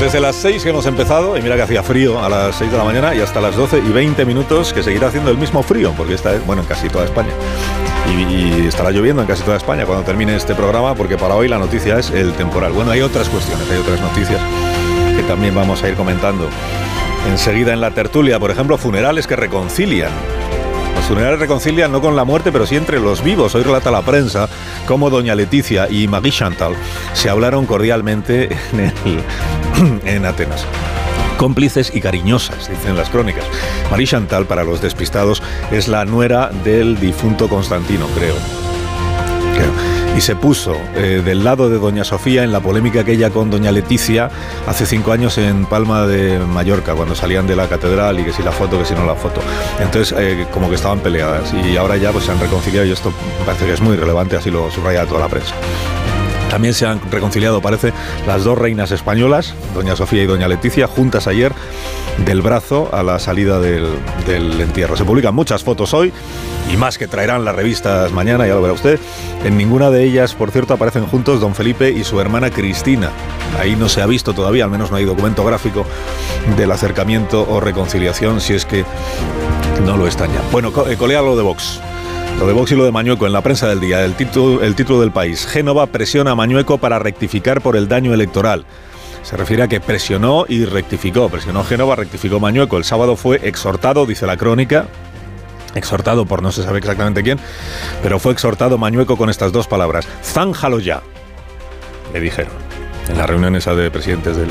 Desde las 6 que hemos empezado, y mira que hacía frío a las 6 de la mañana, y hasta las 12 y 20 minutos que seguirá haciendo el mismo frío, porque está, bueno, en casi toda España. Y, estará lloviendo en casi toda España cuando termine este programa, porque para hoy la noticia es el temporal. Bueno, hay otras cuestiones, hay otras noticias que también vamos a ir comentando enseguida en la tertulia. Por ejemplo, funerales que reconcilian los funerales reconcilian no con la muerte, pero sí entre los vivos. Hoy relata la prensa cómo doña Leticia y Marie Chantal se hablaron cordialmente en, en Atenas cómplices y cariñosas, dicen las crónicas. Marie Chantal, para los despistados, es la nuera del difunto Constantino, creo y se puso eh, del lado de Doña Sofía en la polémica aquella con Doña Leticia hace cinco años en Palma de Mallorca, cuando salían de la catedral y que si la foto, que si no la foto. Entonces, eh, como que estaban peleadas y ahora ya pues, se han reconciliado y esto parece que es muy relevante, así lo subraya toda la prensa. También se han reconciliado, parece, las dos reinas españolas, doña Sofía y doña Leticia, juntas ayer del brazo a la salida del, entierro. Se publican muchas fotos hoy y más que traerán las revistas mañana, ya lo verá usted. En ninguna de ellas, por cierto, aparecen juntos don Felipe y su hermana Cristina. Ahí no se ha visto todavía, al menos no hay documento gráfico del acercamiento o reconciliación, si es que no lo están ya. Bueno, eh, colea lo de Vox. Lo de Vox y lo de Mañueco en la prensa del día, el título, el título del país. Génova presiona a Mañueco para rectificar por el daño electoral. Se refiere a que presionó y rectificó. Presionó Génova, rectificó Mañueco. El sábado fue exhortado, dice la crónica, exhortado por no se sabe exactamente quién, pero fue exhortado Mañueco con estas dos palabras. Zánjalo ya, le dijeron en la reunión esa de presidentes del,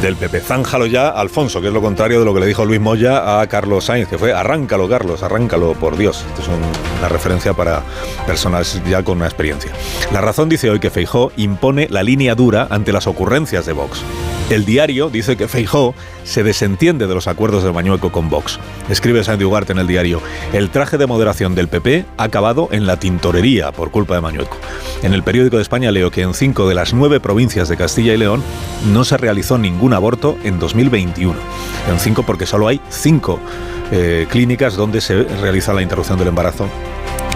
del PP. Zánjalo ya, Alfonso, que es lo contrario de lo que le dijo Luis Moya a Carlos Sainz, que fue arráncalo, Carlos, arráncalo, por Dios. Esto es una referencia para personas ya con una experiencia. La razón dice hoy que Feijó impone la línea dura ante las ocurrencias de Vox. El diario dice que Feijó se desentiende de los acuerdos de Mañueco con Vox. Escribe Sandy Ugarte en el diario, el traje de moderación del PP ha acabado en la tintorería por culpa de Mañueco. En el periódico de España leo que en cinco de las nueve provincias de Castilla y León no se realizó ningún aborto en 2021. En cinco porque solo hay cinco eh, clínicas donde se realiza la interrupción del embarazo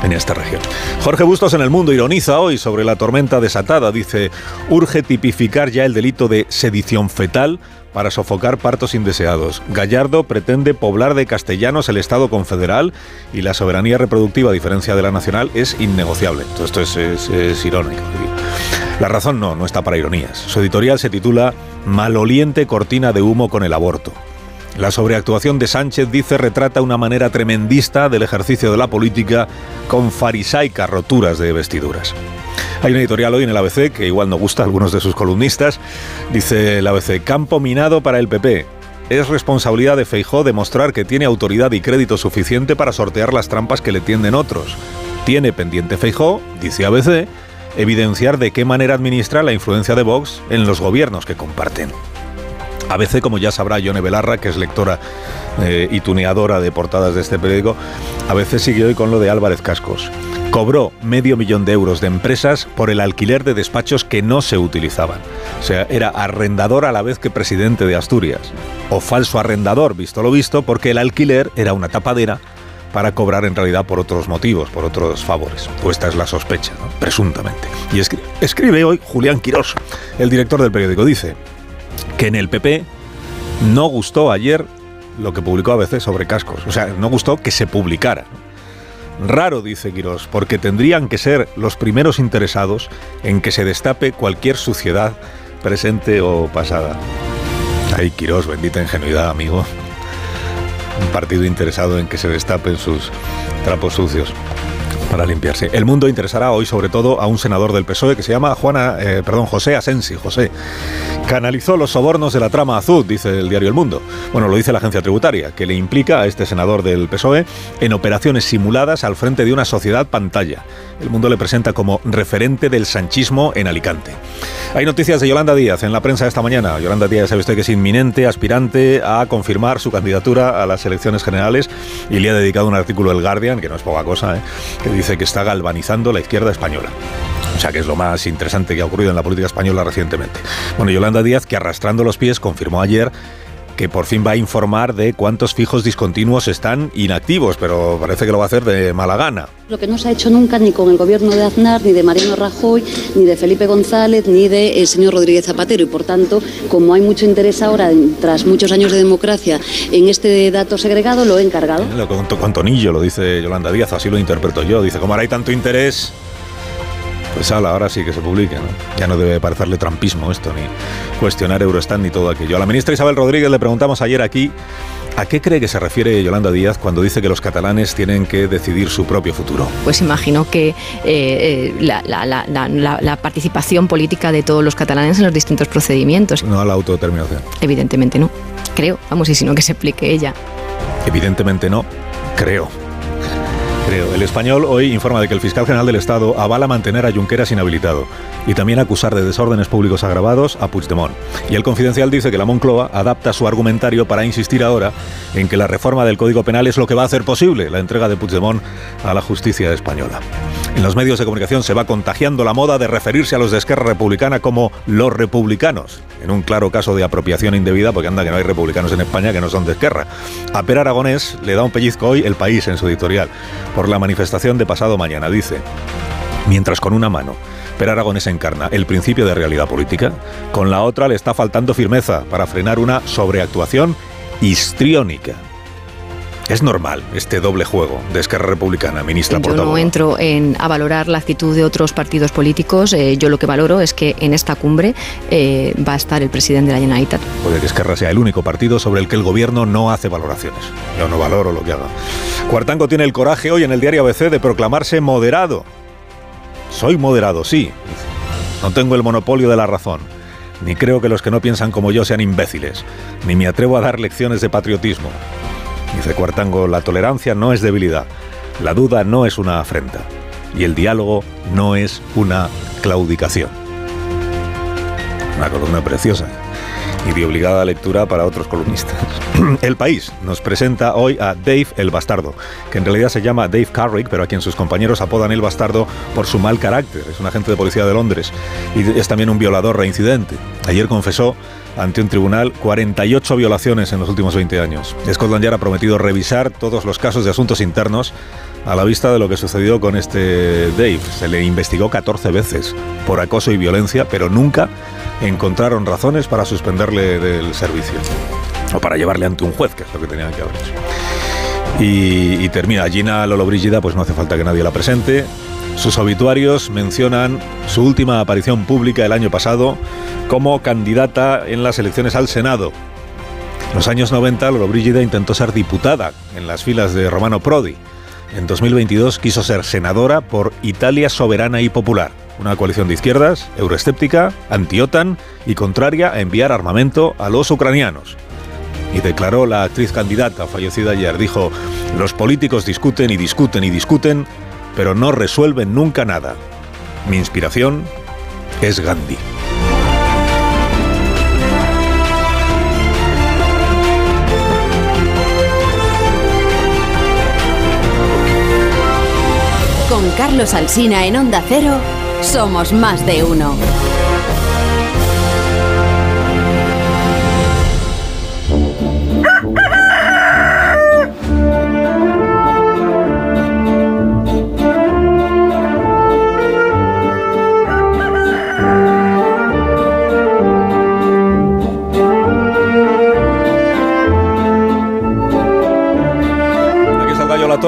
en esta región. Jorge Bustos en el mundo ironiza hoy sobre la tormenta desatada. Dice, urge tipificar ya el delito de sedición fetal para sofocar partos indeseados. Gallardo pretende poblar de castellanos el Estado confederal y la soberanía reproductiva, a diferencia de la nacional, es innegociable. Esto es, es irónico. La razón no, no está para ironías. Su editorial se titula Maloliente cortina de humo con el aborto. La sobreactuación de Sánchez, dice, retrata una manera tremendista del ejercicio de la política con farisaicas roturas de vestiduras. Hay una editorial hoy en el ABC que igual no gusta a algunos de sus columnistas. Dice el ABC, campo minado para el PP. Es responsabilidad de Feijó demostrar que tiene autoridad y crédito suficiente para sortear las trampas que le tienden otros. Tiene pendiente Feijó, dice ABC, evidenciar de qué manera administra la influencia de Vox en los gobiernos que comparten. A veces, como ya sabrá Yone Belarra, que es lectora eh, y tuneadora de portadas de este periódico, a veces sigue hoy con lo de Álvarez Cascos. Cobró medio millón de euros de empresas por el alquiler de despachos que no se utilizaban. O sea, era arrendador a la vez que presidente de Asturias. O falso arrendador, visto lo visto, porque el alquiler era una tapadera para cobrar en realidad por otros motivos, por otros favores. Pues esta es la sospecha, presuntamente. Y escribe, escribe hoy Julián Quirós, el director del periódico, dice, que en el PP no gustó ayer lo que publicó a veces sobre cascos. O sea, no gustó que se publicara. Raro, dice Quirós, porque tendrían que ser los primeros interesados en que se destape cualquier suciedad presente o pasada. Ay, Quirós, bendita ingenuidad, amigo. Un partido interesado en que se destapen sus trapos sucios. Para limpiarse. El mundo interesará hoy sobre todo a un senador del PSOE que se llama Juana, eh, perdón, José Asensi. José canalizó los sobornos de la trama azul, dice el diario El Mundo. Bueno, lo dice la agencia tributaria, que le implica a este senador del PSOE en operaciones simuladas al frente de una sociedad pantalla. El Mundo le presenta como referente del sanchismo en Alicante. Hay noticias de Yolanda Díaz en la prensa esta mañana. Yolanda Díaz sabe usted que es inminente aspirante a confirmar su candidatura a las elecciones generales y le ha dedicado un artículo El Guardian, que no es poca cosa, ¿eh? que dice que está galvanizando la izquierda española. O sea, que es lo más interesante que ha ocurrido en la política española recientemente. Bueno, Yolanda Díaz, que arrastrando los pies confirmó ayer que por fin va a informar de cuántos fijos discontinuos están inactivos, pero parece que lo va a hacer de mala gana. Lo que no se ha hecho nunca ni con el gobierno de Aznar, ni de Mariano Rajoy, ni de Felipe González, ni del de señor Rodríguez Zapatero. Y por tanto, como hay mucho interés ahora, tras muchos años de democracia, en este dato segregado, lo he encargado. Lo con tonillo, lo dice Yolanda Díaz, así lo interpreto yo. Dice, como ahora hay tanto interés, pues ahora sí que se publique, ¿no? Ya no debe parecerle trampismo esto, ni cuestionar Eurostat ni todo aquello. A la ministra Isabel Rodríguez le preguntamos ayer aquí ¿A qué cree que se refiere Yolanda Díaz cuando dice que los catalanes tienen que decidir su propio futuro? Pues imagino que eh, eh, la, participación política de todos los catalanes en los distintos procedimientos. No a la autodeterminación. Evidentemente no. Creo. Vamos, y si no, que se explique ella. Evidentemente no. Creo. El español hoy informa de que el fiscal general del Estado avala mantener a Junqueras inhabilitado y también acusar de desórdenes públicos agravados a Puigdemont. Y el confidencial dice que la Moncloa adapta su argumentario para insistir ahora en que la reforma del Código Penal es lo que va a hacer posible la entrega de Puigdemont a la justicia española. En los medios de comunicación se va contagiando la moda de referirse a los de Esquerra Republicana como los republicanos, en un claro caso de apropiación indebida, porque anda que no hay republicanos en España que no son de Esquerra. A Per Aragonés le da un pellizco hoy el país en su editorial por la manifestación de pasado mañana. Dice, mientras con una mano Per Aragonés encarna el principio de realidad política, con la otra le está faltando firmeza para frenar una sobreactuación histriónica es normal este doble juego de Esquerra Republicana, ministra Yo no entro en, a valorar la actitud de otros partidos políticos. Eh, yo lo que valoro es que en esta cumbre eh, va a estar el presidente de la Generalitat. Puede que Esquerra sea el único partido sobre el que el gobierno no hace valoraciones. Yo no valoro lo que haga. Cuartango tiene el coraje hoy en el diario ABC de proclamarse moderado. Soy moderado, sí. No tengo el monopolio de la razón. Ni creo que los que no piensan como yo sean imbéciles. Ni me atrevo a dar lecciones de patriotismo. Dice Cuartango, la tolerancia no es debilidad, la duda no es una afrenta y el diálogo no es una claudicación. Una columna preciosa y de obligada lectura para otros columnistas. El País nos presenta hoy a Dave el Bastardo, que en realidad se llama Dave Carrick, pero a quien sus compañeros apodan el Bastardo por su mal carácter. Es un agente de policía de Londres y es también un violador reincidente. Ayer confesó ante un tribunal 48 violaciones en los últimos 20 años. Scotland Yard ha prometido revisar todos los casos de asuntos internos a la vista de lo que sucedió con este Dave. Se le investigó 14 veces por acoso y violencia, pero nunca encontraron razones para suspenderle del servicio o para llevarle ante un juez, que es lo que tenían que haber hecho. Y, termina Gina Lollobrigida, pues no hace falta que nadie la presente. Sus obituarios mencionan su última aparición pública el año pasado como candidata en las elecciones al Senado. En los años 90, Lollobrigida intentó ser diputada en las filas de Romano Prodi. En 2022 quiso ser senadora por Italia Soberana y Popular, una coalición de izquierdas, euroescéptica, anti-OTAN y contraria a enviar armamento a los ucranianos. Y declaró la actriz candidata fallecida ayer, dijo, los políticos discuten y discuten y discuten, pero no resuelven nunca nada. Mi inspiración es Gandhi. Con Carlos Alsina en Onda Cero, somos más de uno.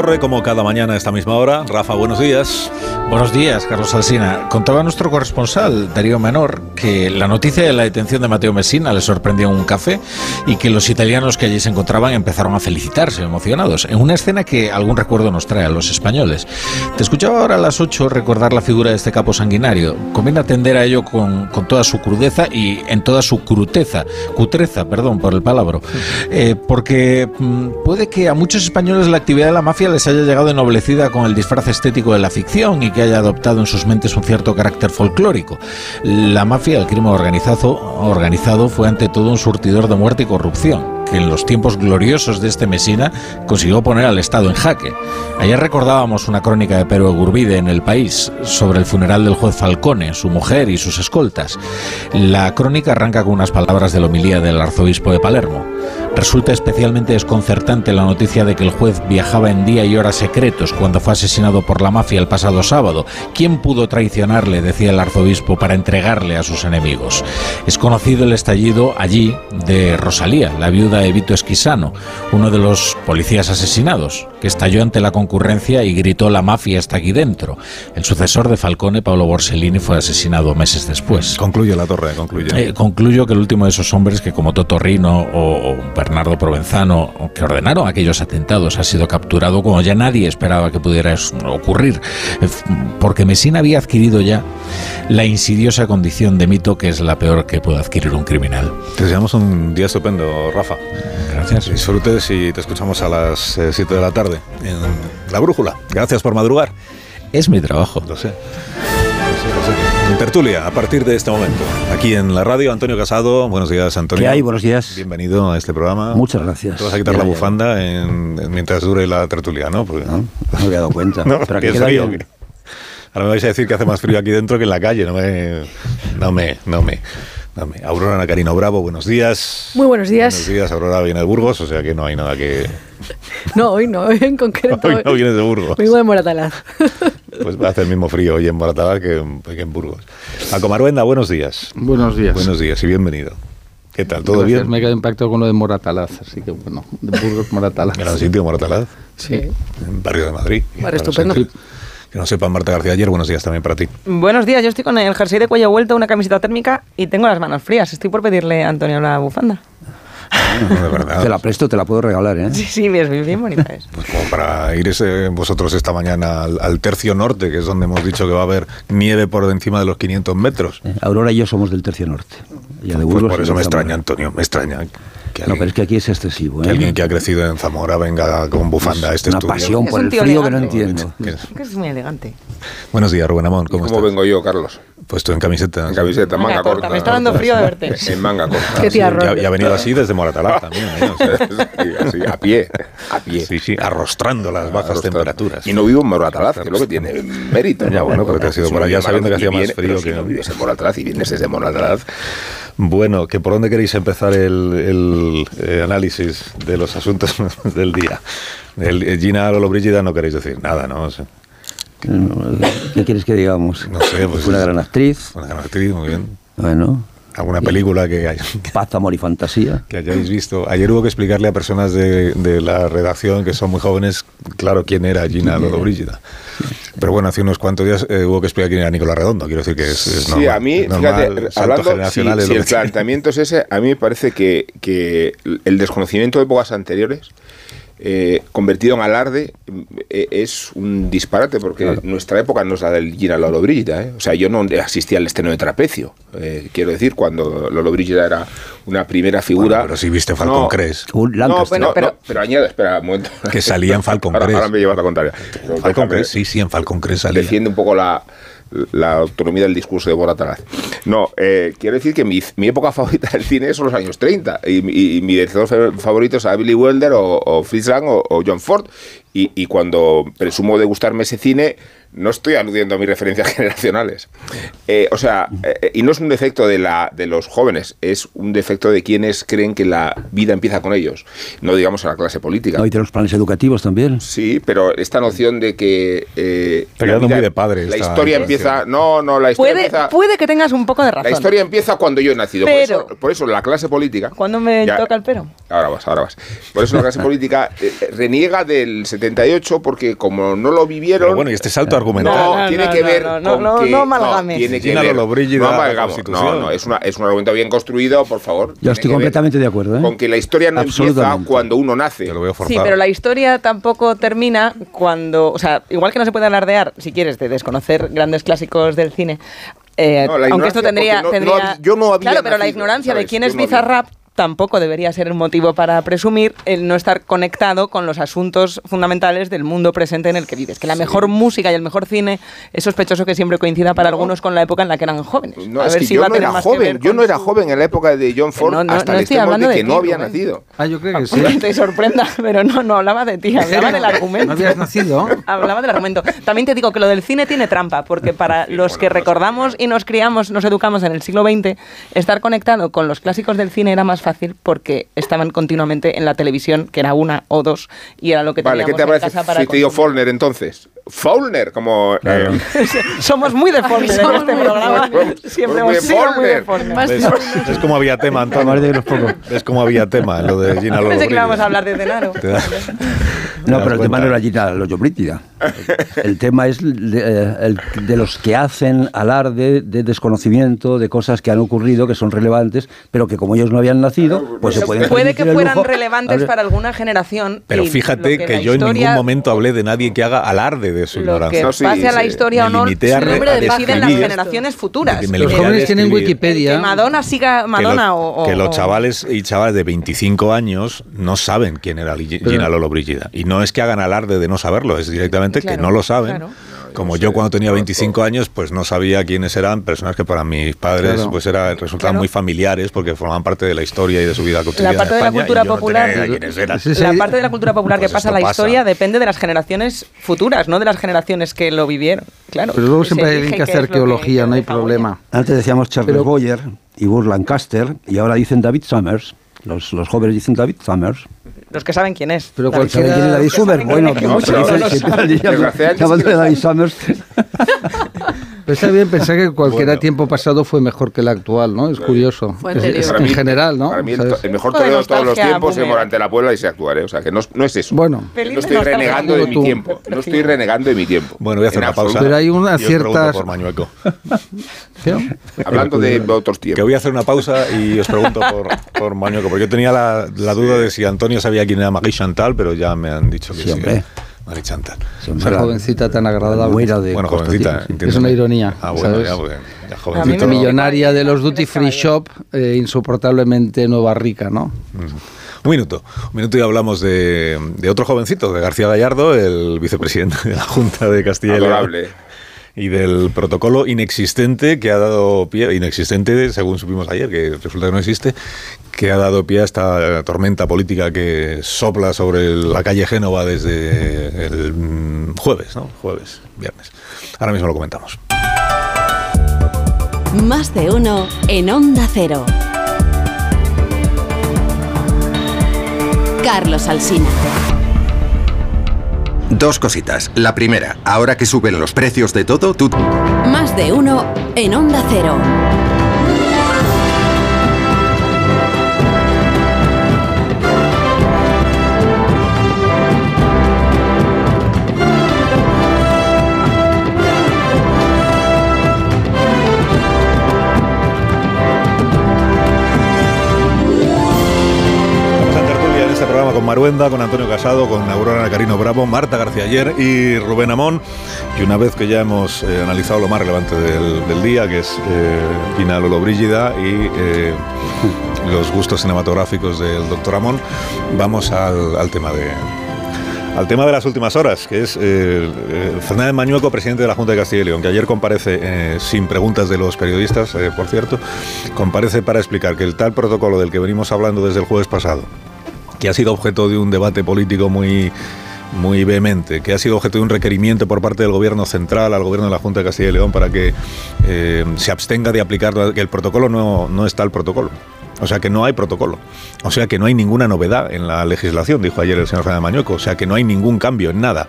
Torre, como cada mañana a esta misma hora. Rafa, buenos días. Buenos días, Carlos Alsina. Contaba nuestro corresponsal, Darío Menor, que la noticia de la detención de Mateo Messina le sorprendió en un café y que los italianos que allí se encontraban empezaron a felicitarse, emocionados, en una escena que algún recuerdo nos trae a los españoles. Te escuchaba ahora a las 8 recordar la figura de este capo sanguinario. Conviene atender a ello con, con toda su crudeza y en toda su cruteza, cutreza, perdón por el palabra, eh, porque mm, puede que a muchos españoles la actividad de la mafia les haya llegado ennoblecida con el disfraz estético de la ficción y que haya adoptado en sus mentes un cierto carácter folclórico. La mafia, el crimen organizado, organizado fue ante todo un surtidor de muerte y corrupción en los tiempos gloriosos de este Mesina consiguió poner al Estado en jaque. Ayer recordábamos una crónica de Pero Gurbide en El País sobre el funeral del juez Falcone, su mujer y sus escoltas. La crónica arranca con unas palabras de la homilía del arzobispo de Palermo. Resulta especialmente desconcertante la noticia de que el juez viajaba en día y hora secretos cuando fue asesinado por la mafia el pasado sábado. ¿Quién pudo traicionarle, decía el arzobispo, para entregarle a sus enemigos? Es conocido el estallido allí de Rosalía, la viuda de Vito Esquisano, uno de los policías asesinados, que estalló ante la concurrencia y gritó la mafia está aquí dentro. El sucesor de Falcone, Pablo Borsellini, fue asesinado meses después. Concluye la torre, concluye. Eh, concluyo que el último de esos hombres que como Toto Rino o, o Bernardo Provenzano, que ordenaron aquellos atentados, ha sido capturado como ya nadie esperaba que pudiera ocurrir, eh, porque Messina había adquirido ya la insidiosa condición de mito que es la peor que puede adquirir un criminal. Te deseamos un día estupendo, Rafa. Gracias. Disfrutes y te escuchamos a las 7 de la tarde en La Brújula. Gracias por madrugar. Es mi trabajo. Lo sé. Lo sé, lo sé. En tertulia, a partir de este momento. Aquí en la radio, Antonio Casado. Buenos días, Antonio. ¿Qué hay? Buenos días. Bienvenido a este programa. Muchas gracias. Te vas a quitar Ya, la ya. bufanda en- en- mientras dure la tertulia, ¿no? Porque, No, no me había dado cuenta. No, Pero aquí frío. bien. Ahora me vais a decir que hace más frío aquí dentro que en la calle. No me. No me. No me. No me. Aurora Nacarino Bravo, buenos días. Muy buenos días. Buenos días, Aurora viene de Burgos, o sea que no hay nada que. No, hoy no, en concreto. Hoy no vienes de Burgos. Vengo de Moratalaz. Pues va a hacer el mismo frío hoy en Moratalaz que, en- que en Burgos. A Comaruenda, buenos días. Buenos días. Buenos días y bienvenido. ¿Qué tal? ¿Todo Gracias, bien? Me he quedado impactado con lo de Moratalaz, así que bueno, de Burgos Moratalaz. Gran sitio, Moratalaz, Sí. en barrio de Madrid. Barrio estupendo. Que que no sepan, Marta García ayer, buenos días también para ti. Buenos días, yo estoy con el jersey de cuello vuelto, una camiseta térmica y tengo las manos frías. Estoy por pedirle a Antonio la bufanda. De verdad. Te la presto, te la puedo regalar, ¿eh? Sí, sí, bien, bien bonita es. Pues como para ir ese- vosotros esta mañana al, al tercio norte, que es donde hemos dicho que va a haber nieve por encima de los 500 metros. Eh, Aurora y yo somos del tercio norte. Ella de Pues por eso me extraña, Antonio, me extraña. Que No, pero es que aquí es excesivo, que ¿eh? alguien que ha crecido en Zamora venga con bufanda a este Una estudio. pasión Es por un el frío que no elegante. entiendo. Que- Es muy elegante. Buenos días, Rubén Amón, ¿cómo, ¿Cómo estás? vengo yo, Carlos? Pues tú en camiseta. En camiseta, Manga manga, corta, corta. me está dando frío de verte. En manga corta. Qué tierno. Y ha, y ha venido así desde Moratalaz también. ¿eh? O sea, Sí, así, a pie, a pie. sí, sí, arrostrando las bajas temperaturas. Y no vivo en Moratalaz, que es lo que tiene mérito. Ya, bueno, pero te has ido por allá sabiendo que hacía más frío que- no vives en Moratalaz y vienes desde Moratalaz, Bueno, que por dónde queréis empezar el, el, eh, análisis de los asuntos del día. El, el Gina Lollobrigida no queréis decir nada, ¿no? O sea, ¿Qué quieres que digamos? No sé, pues- Una gran actriz. una gran actriz, muy bien. Bueno, ¿Alguna película que, hay- paz, amor y fantasía. que hayáis visto? Ayer hubo que explicarle a personas de, de la redacción que son muy jóvenes, claro, quién era Gina Lollobrigida. Pero bueno, hace unos cuantos días eh, hubo que explicar quién era Nicolás Redondo. Quiero decir que es, es Sí, normal, a mí, normal, fíjate, hablando, si, es el planteamiento es ese, a mí me parece que, que el desconocimiento de épocas anteriores, eh, convertido en alarde, eh, es un disparate, porque nuestra época no es la del Gina Lolo Brígida. ¿eh? O sea, yo no asistí al estreno de Trapecio, eh, quiero decir, cuando Lolo Brígida era una primera figura. Bueno, pero si viste Falcon No, Crest. Un No, Lancaster. no, pero- no, pero añade, espera un momento. Que salía en Falcon ahora, Crest. ahora me llevas la contraria. Falcon Crest, sí, sí, en Falcon Crest salía. defiende un poco la, la autonomía del discurso de Boratalaz. No, eh, quiero decir que mi, mi época favorita del cine son los años 30 y, mi- y mi director fa- favorito es a Billy Wilder o, o Fritz Lang o, o John Ford. Y, y cuando presumo de gustarme ese cine, no estoy aludiendo a mis referencias generacionales. Eh, o sea, eh, y no es un defecto de, la, de los jóvenes, es un defecto de quienes creen que la vida empieza con ellos, no digamos a la clase política. No, y tenemos planes educativos también. Sí, pero esta noción de que. Eh, la vida- muy de padre La historia empieza. No, no, la historia Puede, empieza. puede que tengas un poco de razón. La historia empieza cuando yo he nacido. Pero- por, eso, por eso la clase política. ¿Cuándo me Ya- toca el pero? Ahora vas, ahora vas. Por eso la clase política eh, reniega del 78 porque como no lo vivieron... Pero bueno, y este salto argumental. No, No, tiene no, que no, ver no, no, con no, que... no amalgames. tiene que Gina ver... Lollobrigida, no la. No, no, es, una, es un argumento bien construido, por favor. Yo estoy completamente de acuerdo. ¿eh? Con que la historia no empieza cuando uno nace. Te lo veo Sí, pero la historia tampoco termina cuando, o sea, igual que no se puede alardear, si quieres, de desconocer grandes clásicos del cine. eh, No, la aunque esto ignorancia, tendría, no- tendría- no yo no había claro, pero la nacido, ignorancia de ¿sabes? quién Yo es no había. Bizarrap tampoco debería ser un motivo para presumir el no estar conectado con los asuntos fundamentales del mundo presente en el que vives. Que la mejor música y el mejor cine es sospechoso que siempre coincida para algunos con la época en la que eran jóvenes. No, a es ver que si yo va a no tener era joven, yo no era su- joven en la época de John Ford No, no, hasta no el estoy extremo hablando de de que ti, no había Rubén. nacido. Ah, yo creo que sí. Aunque te sorprenda, pero no, no hablaba de ti, hablaba del argumento. ¿No habías nacido? Hablaba del argumento. También te digo que lo del cine tiene trampa, porque para los que recordamos y nos criamos, nos educamos en el siglo XX, estar conectado con los clásicos del cine era más fácil porque estaban continuamente en la televisión, que era una o dos, y era lo que Vale, ¿qué teníamos te en parece casa para si te digo. Faulner entonces? Faulner, como... eh, Somos muy de Faulkner en Somos este programa. Siempre hemos sido muy de ¿Ves? Es como había tema, Antonio. Es como había tema, lo de Gina Pensé que Lollobrigida. íbamos a hablar de Denaro. No, pero el tema cuenta. no era Gina Lollobrigida. El, tema es de, eh, el- de los que hacen alarde de desconocimiento de cosas que han ocurrido, que son relevantes, pero que como ellos no habían nacido, pues se pueden puede que fueran lujo. relevantes para alguna generación. Pero fíjate lo que, la yo en ningún momento hablé de nadie que haga alarde de su Lo ignorancia. que No, sí, pase a la historia o no, limité a se re- a deciden las generaciones futuras. Me Los jóvenes tienen Wikipedia. Que Madonna siga que, Madonna lo- o, o- que los chavales y chavales de 25 años no saben quién era Gina Lollobrigida. Y no es que hagan alarde de no saberlo, es directamente que no lo saben. claro. Como yo cuando tenía 25 años, pues no sabía quiénes eran personas que para mis padres Claro. pues era, resultaban Claro. muy familiares porque formaban parte de la historia y de su vida cotidiana. La parte en de la cultura no popular-. Sí, sí. La parte de la cultura popular Pues que pasa la pasa. historia depende de las generaciones futuras, no de las generaciones que lo vivieron. Claro. Pero luego siempre hay que hacer que- arqueología, no hay problema. Antes decíamos Charles Pero- Boyer y Burr Lancaster, y ahora dicen David Summers. Los, los jóvenes dicen David Summers. Los que saben quién es. Pero David cualquiera- ¿Saben quién es David que Summers? Bueno, no, que que David. Summers. Pero está bien pensar que cualquier Bueno. tiempo pasado fue mejor que el actual, ¿no? Es curioso. Es- es- en mí- general, ¿no? Para mí el, el mejor poco de todos los tiempos es. Morante la Puebla y se actuar, ¿eh? O sea, que no, es- no es eso. Bueno, no estoy renegando de mi Tú. tiempo. No estoy renegando de mi tiempo. Bueno, voy a hacer En una pausa. Pero hay pregunto ciertas- por Mañueco. Hablando de otros Que tiempos. voy a hacer una pausa y os pregunto por, por Mañueco, porque yo tenía la, la duda de si Antonio sabía quién era Marie Chantal, pero ya me han dicho que Sí. Marie Chantal. Esa jovencita tan agradable. De Bueno, jovencita. Es una ironía, Ah, Millonaria de los duty free shop, eh, insoportablemente nueva rica, ¿no? Un minuto, un minuto y hablamos de, de otro jovencito, de García Gallardo, el vicepresidente de la Junta de Castilla y León. Y del protocolo inexistente que ha dado pie, inexistente según supimos ayer, que resulta que no existe, que ha dado pie a esta tormenta política que sopla sobre la calle Génova desde el mm, jueves, ¿no? Jueves, viernes. Ahora mismo lo comentamos. Más de uno en Onda Cero. Carlos Alsina. Dos cositas. La primera, ahora que suben los precios de todo, tú... Más de uno en Onda Cero. Con Antonio Casado, con Aurora Carino Bravo, Marta García Ayer y Rubén Amón. Y una vez que ya hemos eh, analizado lo más relevante del, del día, que es eh, Gina Lollobrigida y eh, los gustos cinematográficos del doctor Amón, vamos al, al tema de, al tema de las últimas horas, que es eh, eh, Fernández Mañueco, presidente de la Junta de Castilla y León, que ayer comparece, eh, sin preguntas de los periodistas, eh, por cierto, comparece para explicar que el tal protocolo del que venimos hablando desde el jueves pasado, que ha sido objeto de un debate político muy muy vehemente, que ha sido objeto de un requerimiento por parte del gobierno central al gobierno de la Junta de Castilla y León para que eh, se abstenga de aplicar, que el protocolo no, no está el protocolo. O sea que no hay protocolo. O sea que no hay ninguna novedad en la legislación, dijo ayer el señor Fernández Mañueco. O sea que no hay ningún cambio en nada.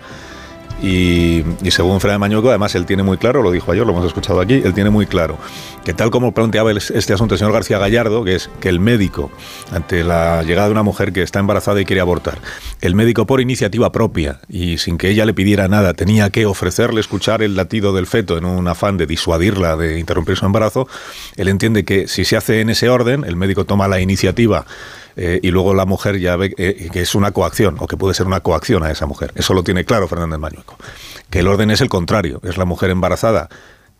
Y, y según Fernando Mañueco, además él tiene muy claro, lo dijo ayer, lo hemos escuchado aquí, él tiene muy claro que tal como planteaba este asunto el señor García Gallardo, que es que el médico, ante la llegada de una mujer que está embarazada y quiere abortar, el médico por iniciativa propia y sin que ella le pidiera nada, tenía que ofrecerle escuchar el latido del feto en un afán de disuadirla de interrumpir su embarazo, él entiende que si se hace en ese orden, el médico toma la iniciativa eh, y luego la mujer ya ve eh, que es una coacción o que puede ser una coacción a esa mujer. Eso lo tiene claro Fernández Mañueco. Que el orden es el contrario, es la mujer embarazada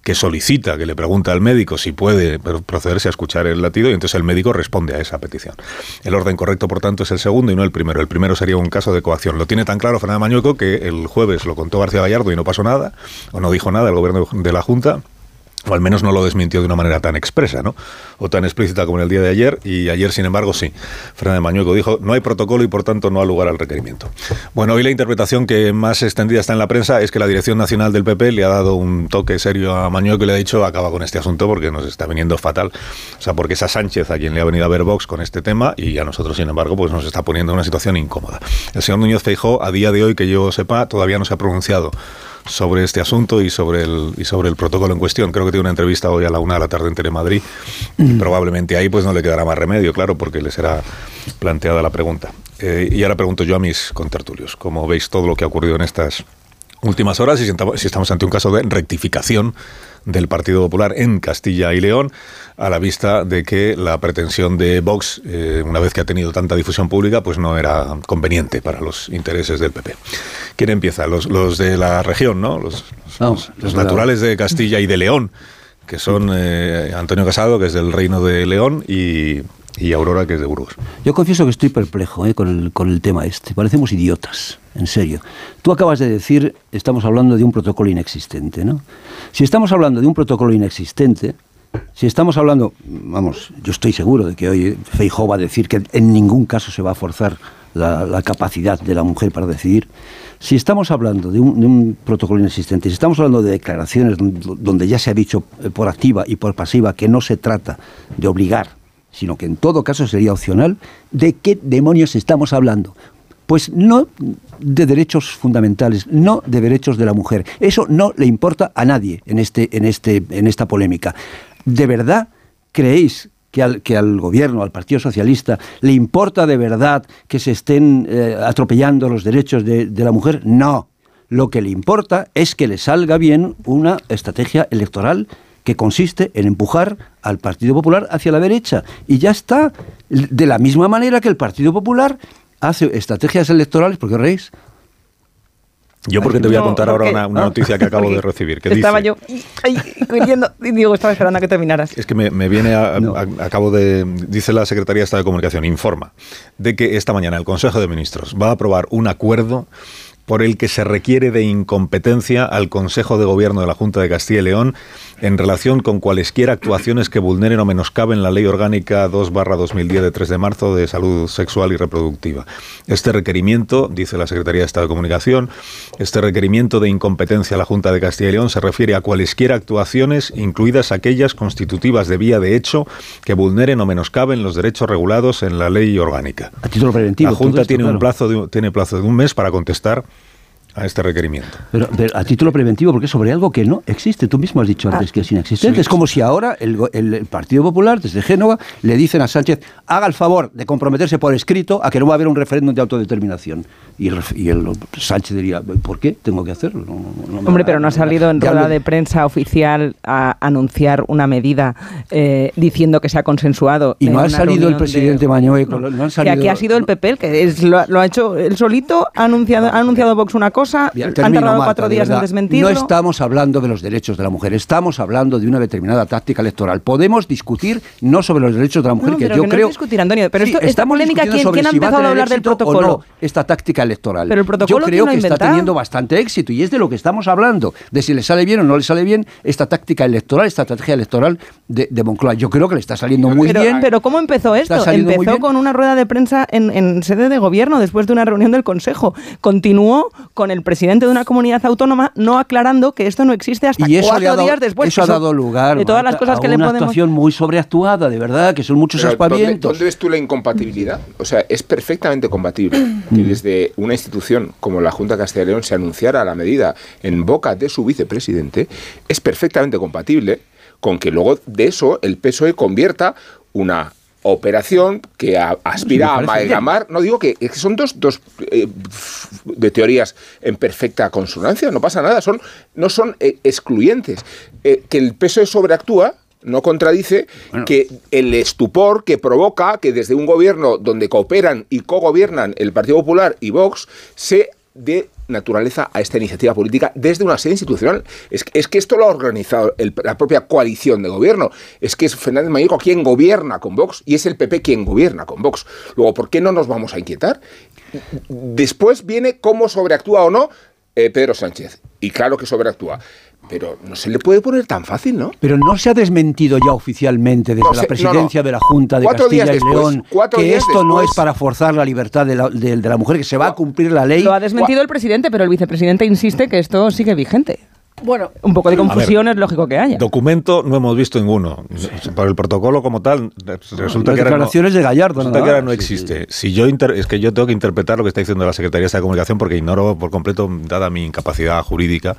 que solicita, que le pregunta al médico si puede pro- procederse a escuchar el latido y entonces el médico responde a esa petición. El orden correcto, por tanto, es el segundo y no el primero. El primero sería un caso de coacción. Lo tiene tan claro Fernández Mañueco que el jueves lo contó García Gallardo y no pasó nada, o no dijo nada el gobierno de la Junta. O al menos no lo desmintió de una manera tan expresa, ¿no? O tan explícita como en el día de ayer. Y ayer, sin embargo, sí. Fernández Mañueco dijo, no hay protocolo y por tanto no ha lugar al requerimiento. Bueno, hoy la interpretación que más extendida está en la prensa es que la Dirección Nacional del PP le ha dado un toque serio a Mañueco y le ha dicho, acaba con este asunto porque nos está viniendo fatal. O sea, porque es a Sánchez a quien le ha venido a ver Vox con este tema y a nosotros, sin embargo, pues nos está poniendo en una situación incómoda. El señor Núñez Feijó, a día de hoy, que yo sepa, todavía no se ha pronunciado sobre este asunto y sobre el y sobre el protocolo en cuestión. Creo que tiene una entrevista hoy a la una de la tarde en Telemadrid y probablemente ahí pues no le quedará más remedio, claro, porque le será planteada la pregunta. Eh, y ahora pregunto yo a mis contertulios, ¿cómo veis todo lo que ha ocurrido en estas últimas horas y si estamos, si estamos ante un caso de rectificación del Partido Popular en Castilla y León, a la vista de que la pretensión de Vox, eh, una vez que ha tenido tanta difusión pública, pues no era conveniente para los intereses del PP. ¿Quién empieza? Los, los de la región, ¿no? Los, los- los naturales de Castilla y de León, que son eh, Antonio Casado, que es del Reino de León, y, y Aurora, que es de Burgos. Yo confieso que estoy perplejo eh, con, el, tema este. Parecemos idiotas, en serio. Tú acabas de decir, estamos hablando de un protocolo inexistente, ¿no? Si estamos hablando de un protocolo inexistente, si estamos hablando, vamos, yo estoy seguro de que hoy Feijóo va a decir que en ningún caso se va a forzar la, la capacidad de la mujer para decidir. Si estamos hablando de un, de un protocolo inexistente, si estamos hablando de declaraciones donde, donde ya se ha dicho eh, por activa y por pasiva que no se trata de obligar, sino que en todo caso sería opcional, ¿de qué demonios estamos hablando? Pues no de derechos fundamentales, no de derechos de la mujer. Eso no le importa a nadie en, este, en, este, en esta polémica. ¿De verdad creéis que al, que al gobierno, al Partido Socialista, le importa de verdad que se estén eh, atropellando los derechos de, de la mujer? No. Lo que le importa es que le salga bien una estrategia electoral que consiste en empujar al Partido Popular hacia la derecha. Y ya está. De la misma manera que el Partido Popular hace estrategias electorales, ¿por qué reís? Yo porque te voy a No, contar ahora porque- una, una noticia que acabo de porque recibir. Que Estaba dice, yo ay, queriendo, digo, estaba esperando a que terminaras. Es que me, me viene a, a- acabo de dice la Secretaría de Estado de Comunicación informa de que esta mañana el Consejo de Ministros va a aprobar un acuerdo por el que se requiere de incompetencia al Consejo de Gobierno de la Junta de Castilla y León en relación con cualesquiera actuaciones que vulneren o menoscaben la Ley Orgánica 2-2010 de 3 de marzo de salud sexual y reproductiva. Este requerimiento, dice la Secretaría de Estado de Comunicación, este requerimiento de incompetencia a la Junta de Castilla y León se refiere a cualesquiera actuaciones, incluidas aquellas constitutivas de vía de hecho que vulneren o menoscaben los derechos regulados en la ley orgánica. A título preventivo. La Junta esto, tiene, claro. un plazo de, tiene plazo de un mes para contestar a este requerimiento. Pero, pero a título preventivo, porque sobre algo que no existe. Tú mismo has dicho antes que es inexistente. sí. Es como si ahora el, go- el- el Partido Popular, desde Génova, le dicen a Sánchez, haga el favor de comprometerse por escrito a que no va a haber un referéndum de autodeterminación. Y el, ref- y el Sánchez diría, ¿por qué tengo que hacerlo? No, no, no me Hombre, da- pero no ha salido en rueda de prensa oficial a anunciar una medida eh, diciendo que se ha consensuado. Y no ha salido el reunión de- presidente Mañueco, no, han Que salido... aquí ha sido el PP el que es- lo, ha- lo ha hecho él solito, ha anunciado, ha anunciado Vox una cosa, Bien, han termino, Marta, cuatro de días en verdad. desmentirlo. No estamos hablando de los derechos de la mujer, estamos hablando de una determinada táctica electoral. Podemos discutir no sobre los derechos de la mujer, No, que pero yo que no es creo. discutir, Antonio, pero Sí, esto- esta polémica, ¿quién- quién ha si a empezado a tener hablar del protocolo? no esta táctica electoral. Pero el protocolo, yo ¿quién creo que está teniendo bastante éxito y es de lo que estamos hablando, de si le sale bien o no le sale bien esta táctica electoral, esta estrategia electoral de, de Moncloa. Yo creo que le está saliendo muy pero, bien. pero ¿cómo empezó esto? Empezó bien. con una rueda de prensa en, en sede de gobierno después de una reunión del Consejo. Continuó con el presidente de una comunidad autónoma no aclarando que esto no existe hasta Y eso, cuatro le dado, días después. eso ha que dado lugar de todas las cosas que a le una podemos actuación muy sobreactuada, de verdad, que son muchos Pero ¿dónde, aspavientos. dónde ves tú la incompatibilidad? O sea, es perfectamente compatible Mm. que desde una institución como la Junta de Castilla y León se anunciara la medida en boca de su vicepresidente. Es perfectamente compatible con que luego de eso el PSOE convierta una operación que a- aspira a bien. amalgamar, no digo que, son dos, dos eh, de teorías en perfecta consonancia, no pasa nada, son, no son eh, excluyentes. Eh, que el PSOE sobreactúa no contradice que el estupor que provoca que desde un gobierno donde cooperan y cogobiernan el Partido Popular y Vox se dé naturaleza a esta iniciativa política desde una sede institucional. Es, que- es que esto lo ha organizado la propia coalición de gobierno. Es que es Fernández Mañico quien gobierna con Vox y es el PP quien gobierna con Vox. Luego, ¿por qué no nos vamos a inquietar? Después viene cómo sobreactúa o no eh, Pedro Sánchez. Y claro que sobreactúa. Pero no se le puede poner tan fácil, ¿no? Pero no se ha desmentido ya oficialmente desde No, la presidencia no, no. de la Junta de Cuatro Castilla y después, León que esto no es para forzar la libertad de la, de- de la mujer, que se va a cumplir la ley. Lo ha desmentido el presidente, pero el vicepresidente insiste que esto sigue vigente. Bueno, Un poco de A ver. confusión es lógico que haya. Documento no hemos visto ninguno. Por el protocolo como tal, resulta Las que ahora no- declaraciones de Gallardo, resulta nada que ahora más. no Sí, sí, existe. Si yo inter- es que yo tengo que interpretar lo que está diciendo la Secretaría de Comunicación porque ignoro por completo, dada mi incapacidad jurídica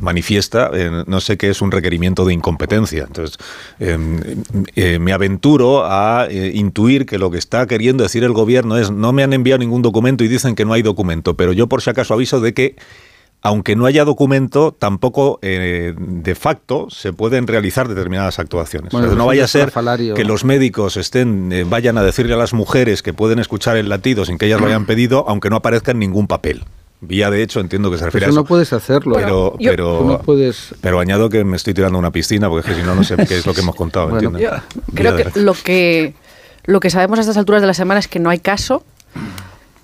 manifiesta, eh, no sé qué es un requerimiento de incompetencia. Entonces, eh, eh, me aventuro a eh, intuir que lo que está queriendo decir el gobierno es no me han enviado ningún documento y dicen que no hay documento, pero yo por si acaso aviso de que aunque no haya documento, tampoco eh, de facto se pueden realizar determinadas actuaciones. Bueno, O sea, pues no vaya a ser que los médicos estén eh, vayan a decirle a las mujeres que pueden escuchar el latido sin que ellas lo hayan pedido, aunque no aparezca en ningún papel. Vía, de hecho, entiendo que se refiere Eso a eso. no puedes hacerlo. Pero, yo- pero, Tú no puedes- pero añado que me estoy tirando a una piscina, porque es que si no, no sé qué es lo que hemos contado. Bueno. Creo que lo que lo que sabemos a estas alturas de la semana es que no hay caso,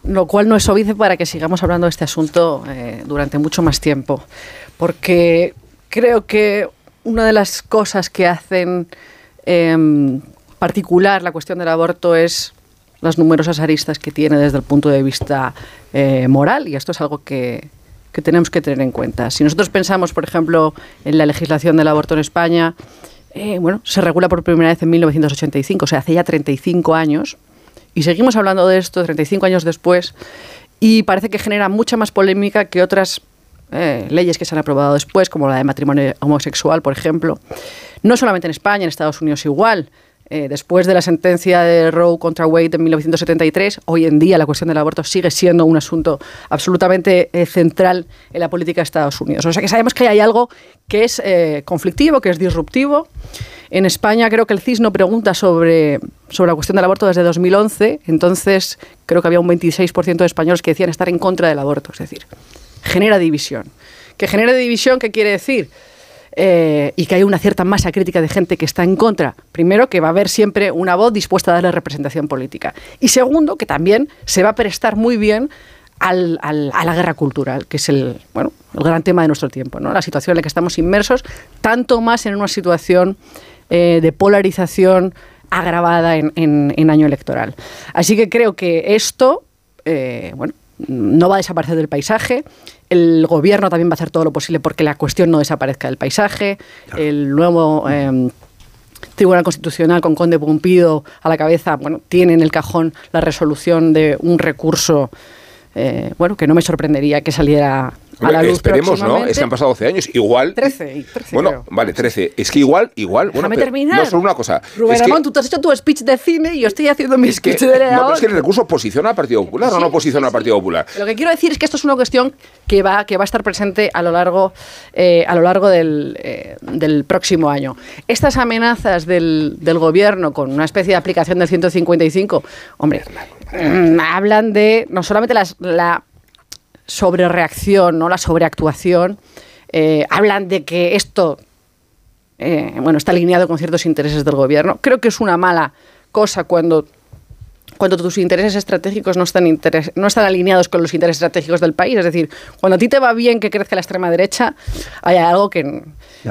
lo cual no es obvio para que sigamos hablando de este asunto eh, durante mucho más tiempo. Porque creo que una de las cosas que hacen em, particular la cuestión del aborto es las numerosas aristas que tiene desde el punto de vista eh, moral, y esto es algo que, que tenemos que tener en cuenta. Si nosotros pensamos, por ejemplo, en la legislación del aborto en España, eh, bueno, se regula por primera vez en 1985, o sea, hace ya 35 años, y seguimos hablando de esto 35 años después, y parece que genera mucha más polémica que otras eh, leyes que se han aprobado después, como la de matrimonio homosexual, por ejemplo. No solamente en España, en Estados Unidos igual. Eh, después de la sentencia de Roe contra Wade en 1973, hoy en día la cuestión del aborto sigue siendo un asunto absolutamente eh, central en la política de Estados Unidos. O sea que sabemos que hay algo que es conflictivo, que es disruptivo. En España creo que el CIS no pregunta sobre, sobre la cuestión del aborto desde 2011, entonces creo que había un 26% de españoles que decían estar en contra del aborto, es decir, genera división. ¿Que genera división qué quiere decir? Eh, y que hay una cierta masa crítica de gente que está en contra. Primero, que va a haber siempre una voz dispuesta a darle representación política. Y segundo, que también se va a prestar muy bien al- a la guerra cultural, que es el, bueno, el gran tema de nuestro tiempo, ¿no? la situación en la que estamos inmersos, tanto más en una situación eh, de polarización agravada en, en- en año electoral. Así que creo que esto, eh, bueno, no va a desaparecer del paisaje. El gobierno también va a hacer todo lo posible porque la cuestión no desaparezca del paisaje. El nuevo eh, Tribunal Constitucional con Conde Pumpido a la cabeza, bueno, tiene en el cajón la resolución de un recurso, eh, bueno, que no me sorprendería que saliera a la luz Esperemos, ¿no? Es que han pasado 12 años. Igual. 13, y 13 Bueno, creo. vale, 13. Es que igual, igual. Bueno, Déjame pero terminar. No, solo una cosa. Rubén es que, Ramón, tú te has hecho tu speech de cine y yo estoy haciendo mi es que- speech de no, pero es que el recurso posiciona al Partido Popular o no posiciona al Partido Popular. Lo que quiero decir es que esto es una cuestión que va, que va a estar presente a lo largo, eh, a lo largo del, eh, del próximo año. Estas amenazas del, del gobierno con una especie de aplicación del 155, hombre, mm, hablan de no solamente las- la sobrereacción, ¿no? la sobreactuación, eh, hablan de que esto eh, bueno, está alineado con ciertos intereses del gobierno. Creo que es una mala cosa cuando cuando tus intereses estratégicos no están, interes- no están alineados con los intereses estratégicos del país. Es decir, cuando a ti te va bien que crezca la extrema derecha, hay algo que,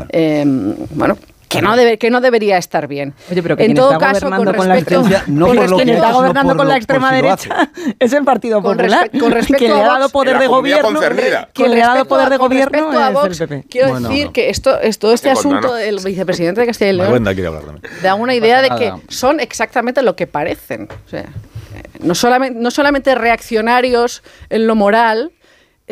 eh, bueno, que no, debe, que no debería estar bien. Oye, pero que en todo está caso, con gobernando con la respecto, no con por lo respecto- quien que está no gobernando con lo- la extrema si derecha es el Partido Con Popular. respe- con respecto quien le a ha dado poder la de gobierno, Con le ha dado respecto poder de con gobierno respecto a es Vox, el PP. Quiero Bueno, decir no. que esto, es- todo este asunto del vicepresidente de Castilla y León da una idea de que son exactamente lo que parecen. O sea, eh, no, solamente, no solamente reaccionarios en lo moral,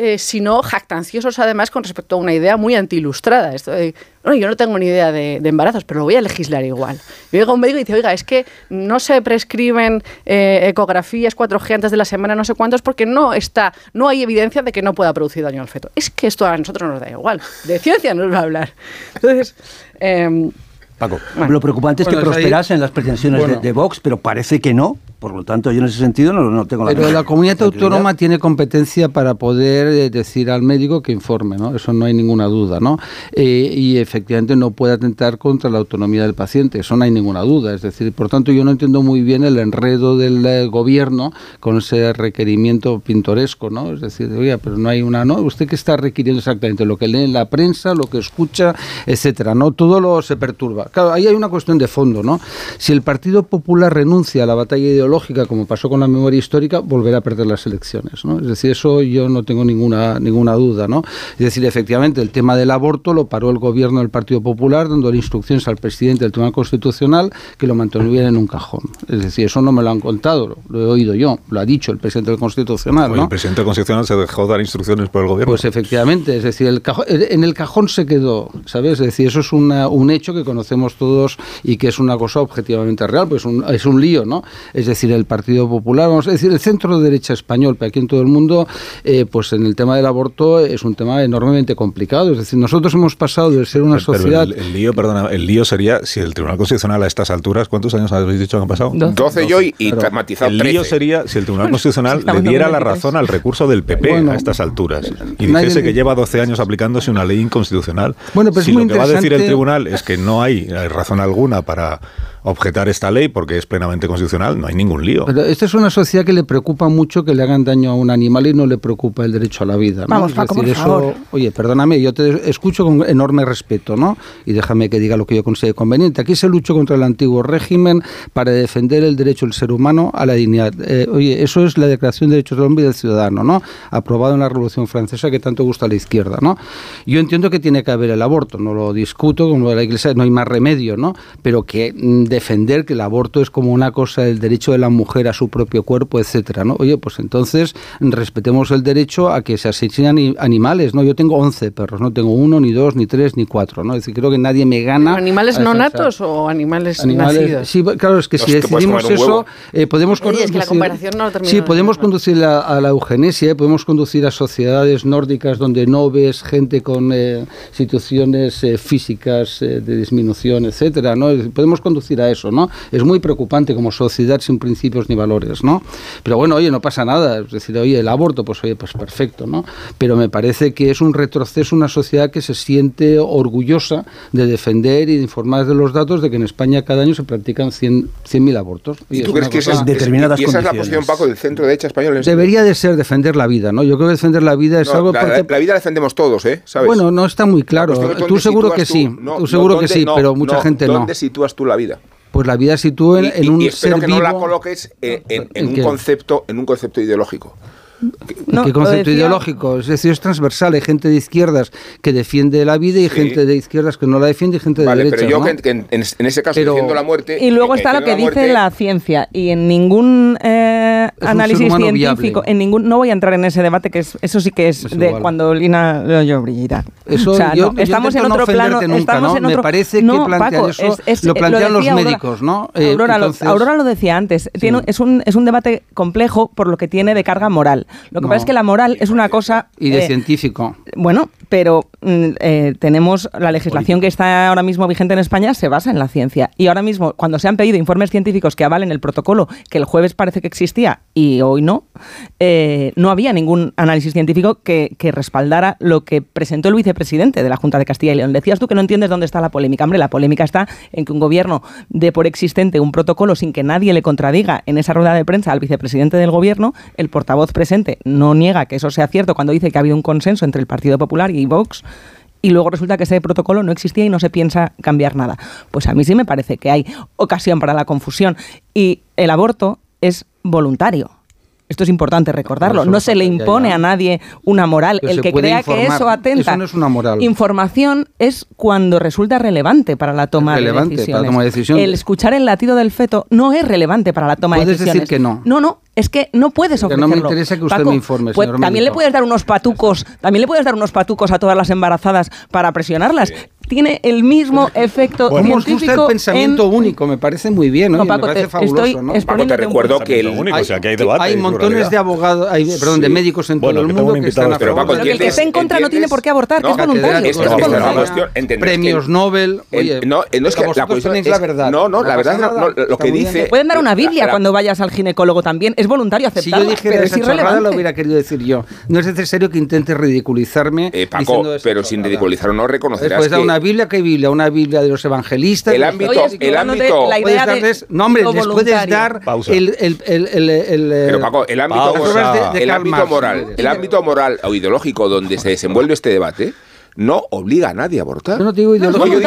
eh, sino jactanciosos además con respecto a una idea muy antiilustrada. Esto de, "No, yo no tengo ni idea de, de embarazos, pero lo voy a legislar igual. Y llega un médico y dice, oiga, es que no se prescriben eh, ecografías 4G antes de la semana no sé cuántos porque no está, no hay evidencia de que no pueda producir daño al feto. Es que esto a nosotros nos da igual. De ciencia nos va a hablar. Entonces, em, Paco. Lo preocupante es que Bueno, ahí- prosperasen las pretensiones Bueno. de, de Vox, pero parece que no. Por lo tanto, yo en ese sentido no, no tengo la Pero la comunidad autónoma tiene competencia para poder eh, decir al médico que informe, ¿no? Eso no hay ninguna duda, ¿no? Eh, y efectivamente no puede atentar contra la autonomía del paciente, eso no hay ninguna duda. Es decir, por tanto, yo no entiendo muy bien el enredo del eh, gobierno con ese requerimiento pintoresco, ¿no? Es decir, oiga, pero no hay una, ¿no? ¿Usted qué está requiriendo exactamente? Lo que lee en la prensa, lo que escucha, etcétera, ¿no? Todo lo se perturba. Claro, ahí hay una cuestión de fondo, ¿no? Si el Partido Popular renuncia a la batalla ideológica, como pasó con la memoria histórica, volverá a perder las elecciones, ¿no? Es decir, eso yo no tengo ninguna, ninguna duda, ¿no? Es decir, efectivamente, el tema del aborto lo paró el gobierno del Partido Popular, dando instrucciones al presidente del Tribunal Constitucional que lo mantuviera en un cajón. Es decir, eso no me lo han contado, lo, he oído yo, lo ha dicho el presidente del Constitucional, Oye, ¿no? El presidente constitucional se dejó dar instrucciones por el gobierno. Pues efectivamente, es decir, el cajón- en el cajón se quedó, ¿sabes? Es decir, eso es una- un hecho que conocemos todos y que es una cosa objetivamente real, pues es un, es un lío, ¿no? Es decir, el Partido Popular, vamos a decir, el centro derecha español, pero aquí en todo el mundo, eh, pues en el tema del aborto es un tema enormemente complicado. Es decir, nosotros hemos pasado de ser una Pero sociedad... el, el lío, perdona, el lío sería si el Tribunal Constitucional a estas alturas, ¿cuántos años habéis dicho que han pasado? 12 yo y, y matizado El 13. lío sería si el Tribunal Constitucional le diera la 23. razón al recurso del PP Bueno, a estas alturas y dijese que lleva 12 años aplicándose una ley inconstitucional. Bueno, pero es si muy lo que va a decir el tribunal es que no hay eh, razón alguna para objetar esta ley porque es plenamente constitucional, no hay ningún lío. Pero esta es una sociedad que le preocupa mucho que le hagan daño a un animal y no le preocupa el derecho a la vida. ¿no? Vamos, Es Paco, decir, por eso, favor. oye, perdóname, yo te escucho con enorme respeto, ¿no? Y déjame que diga lo que yo considero conveniente. Aquí se luchó contra el antiguo régimen para defender el derecho del ser humano a la dignidad. Eh, oye, eso es la Declaración de Derechos del Hombre y del Ciudadano, ¿no? Aprobado en la Revolución Francesa que tanto gusta a la izquierda, ¿no? Yo entiendo que tiene que haber el aborto, no lo discuto, como la Iglesia no hay más remedio, ¿no? Pero que mm, defender que el aborto es como una cosa, el derecho de la mujer a su propio cuerpo, etcétera, ¿no? Oye, pues entonces respetemos el derecho a que se asesinen ani- animales, ¿no? Yo tengo 11 perros, no tengo uno, ni dos, ni tres, ni cuatro, ¿no? Es decir, creo que nadie me gana. ¿Animales no natos o animales, Animales, nacidos? sí, claro, es que si es que puedes decidimos eso, eh, podemos Oye, es que la comparación no termina Sí, de podemos conducir a, a la eugenesia, eh, podemos conducir a sociedades nórdicas donde no ves gente con eh, situaciones eh, físicas eh, de disminución, etcétera, ¿no? Podemos conducir a eso, ¿no? Es muy preocupante como sociedad sin principios ni valores, ¿no? Pero bueno, oye, no pasa nada, es decir, oye, el aborto, pues oye, pues perfecto, ¿no? Pero me parece que es un retroceso, una sociedad que se siente orgullosa de defender y de informar de los datos de que en España cada año se practican 100 100.000 abortos. Oye, ¿Y tú es crees que esa es, determinadas y esa es la posición, Paco, del centro derecha español? en serio? Debería de ser defender la vida, ¿no? Yo creo que defender la vida es No, algo la, porque... la vida la defendemos todos, ¿eh? ¿Sabes? Bueno, no está muy claro. Tú seguro que tú- sí, no, tú no, seguro que dónde- sí, no, pero mucha no, gente no. ¿Dónde sitúas tú la vida? Pues la vida sitúa en, Y- en un y espero ser que no la coloques en, en- en ¿En un qué? concepto en un concepto ideológico. No, ¿Qué concepto decía- ideológico? Es decir, es transversal. Hay gente de izquierdas que defiende la vida y Sí. gente de izquierdas que no la defiende y gente de Vale, derecha. pero yo ¿no? que, en, en- en ese caso Pero- defiendo la muerte. Y luego que está lo que dice muerte, la ciencia y en ningún eh, análisis científico, viable. en ningún no voy a entrar en ese debate que es, eso sí que es, Es de igual. cuando Lina lo yo brillita. Eso o sea, yo- no, yo estamos en otro plano, nunca, estamos ¿no? en Me otro parece que no, plantean Paco, eso, es- es- lo eh, plantean los Aurora- médicos, ¿no? Eh, Aurora, lo- entonces- Aurora lo decía antes, tiene, es, un, es un debate complejo por lo que tiene de carga moral. Lo que No. pasa es que la moral es una cosa Y de eh, científico. bueno, pero mm, eh, tenemos la legislación que está ahora mismo vigente en España se basa en la ciencia. Y ahora mismo, cuando se han pedido informes científicos que avalen el protocolo, que el jueves parece que existía y hoy no, eh, no había ningún análisis científico que, que respaldara lo que presentó el vicepresidente de la Junta de Castilla y León. Decías tú que no entiendes dónde está la polémica. Hombre, la polémica está en que un gobierno dé por existente un protocolo sin que nadie le contradiga en esa rueda de prensa al vicepresidente del gobierno. El portavoz presente no niega que eso sea cierto cuando dice que ha habido un consenso entre el Partido Popular y Vox y luego resulta que ese protocolo no existía y no se piensa cambiar nada. Pues a mí sí me parece que hay ocasión para la confusión. Y el aborto es voluntario. Esto es importante recordarlo. Eso No se le impone ya. a nadie una moral. Pero el que crea que eso atenta. Eso no es una moral. Información es cuando resulta relevante para la toma Relevante de para decisiones. la toma de decisión. El escuchar el latido del feto no es relevante para la toma de Puedes decisiones. decir que no. No, no, es que no puedes Que ofrecerlo. no me interesa que usted Paco, me informe, pues señor también le puedes dar unos patucos, también le puedes dar unos patucos a todas las embarazadas para presionarlas. Tiene el mismo efecto ¿Cómo os gusta el científico pensamiento en- único? Me parece muy bien, No, Paco, me parece te- fabuloso, estoy ¿no? Paco, te un recuerdo que el- único, o sea, que hay debate. hay montones de abogados, hay, perdón, de Sí. médicos en Bueno, todo el mundo un que están a Pero, favor. Paco, Pero que el que esté en contra no tiene por qué abortar, que es catedrático, voluntario. esto que es es voluntario. que- Premios Nobel, oye, no, no es que la cuestión es- la verdad. no, no, la verdad no, no, lo que dice- pueden dar una Biblia cuando vayas al ginecólogo también. Es voluntario Si aceptarla, yo dijera pero es esa chorrada irrelevante. lo hubiera querido decir yo. No es necesario que intentes ridiculizarme Eh, Paco, pero sin ridiculizar o no reconocerás que Biblia, ¿qué Biblia? Una Biblia de los evangelistas. El ámbito- el ámbito- la Puedes idea de darles, no hombre, lo les puedes voluntario. dar Pausa. el, el, el, el, el, eh, Pero Paco, el ámbito, Pausa. moral, de- de el Karl ámbito Marx, moral, ¿no? el ámbito moral o ideológico donde se desenvuelve este debate no obliga a nadie a abortar. Yo no digo ideológico. yo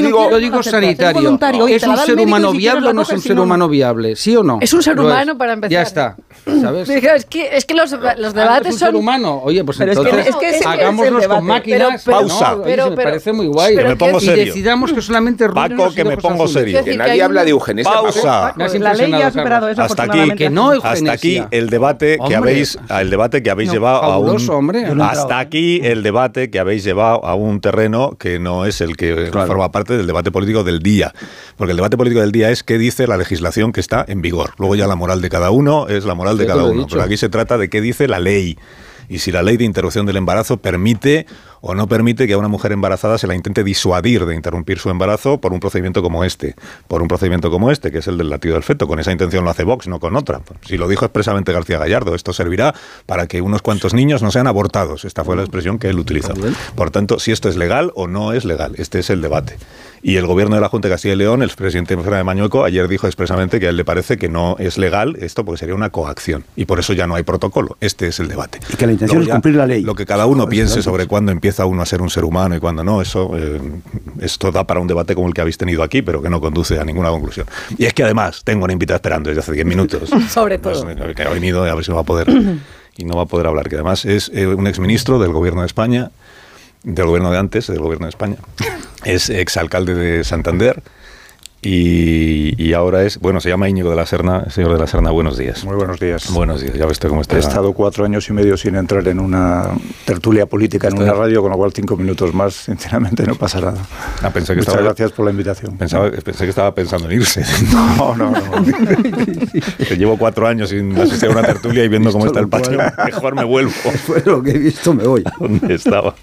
digo- no no sanitario. ¿Es un ser humano viable o no es un ser no, no. humano viable? ¿Sí o no? Es un ser humano para empezar. Ya está. ¿Sabes? Es que, es que los, los Ah, debates es un ser son... humano. Oye, pues Pero entonces es que es hagámoslos con máquinas. Pero- ¿no? Pausa. Oye, pero- me pero- parece muy guay. pero Que me pongo y serio. decidamos que solamente Paco, que me pongo serio. Que nadie habla de eugenesia. Pausa. Pues la ley ya ha superado eso, Hasta aquí. Que no hasta aquí el debate que habéis el debate que habéis No, llevado a un no hasta aquí el debate que habéis llevado a un terreno que no es el que forma parte del debate político del día, porque el debate político del día es qué dice la legislación que está en vigor. Luego ya la moral de cada uno es la moral de cada uno, pero aquí se trata de qué dice la ley y si la ley de interrupción del embarazo permite o no permite que a una mujer embarazada se la intente disuadir de interrumpir su embarazo por un procedimiento como este, por un procedimiento como este, que es el del latido del feto. Con esa intención lo hace Vox, no con otra. Si lo dijo expresamente García Gallardo, esto servirá para que unos cuantos niños no sean abortados. Esta fue la expresión que él utilizó. Por tanto, si esto es legal o no es legal, este es el debate. Y el gobierno de la Junta de Castilla y León, el presidente de Mañueco, ayer dijo expresamente que a él le parece que no es legal esto porque sería una coacción. Y por eso ya no hay protocolo. Este es el debate. Y que la intención Luego es cumplir la ley. Lo que cada uno piense sobre cuándo empieza uno a ser un ser humano y cuándo no, eso eh, esto da para un debate como el que habéis tenido aquí, pero que no conduce a ninguna conclusión. Y es que además tengo una invitada esperando desde hace 10 minutos. Sobre todo. que ha venido y a ver si va a poder y no va a poder hablar, que además es eh, un exministro del gobierno de España, del gobierno de antes, del gobierno de España. Es exalcalde de Santander. Y, y ahora es, bueno, se llama Íñigo de la Serna. Señor de la Serna, buenos días. Muy buenos días. Buenos días, ya ves cómo está. He estado cuatro años y medio sin entrar en una tertulia política en una radio, con lo cual cinco minutos más, sinceramente, no pasa nada. Ah, pensé que Muchas estaba- gracias por la invitación. Pensaba, pensé que estaba pensando en irse. No, no, no. Que llevo cuatro años sin asistir a una tertulia y viendo cómo está el patio. Mejor me vuelvo. Fue lo que he visto, me voy. ¿Dónde estaba?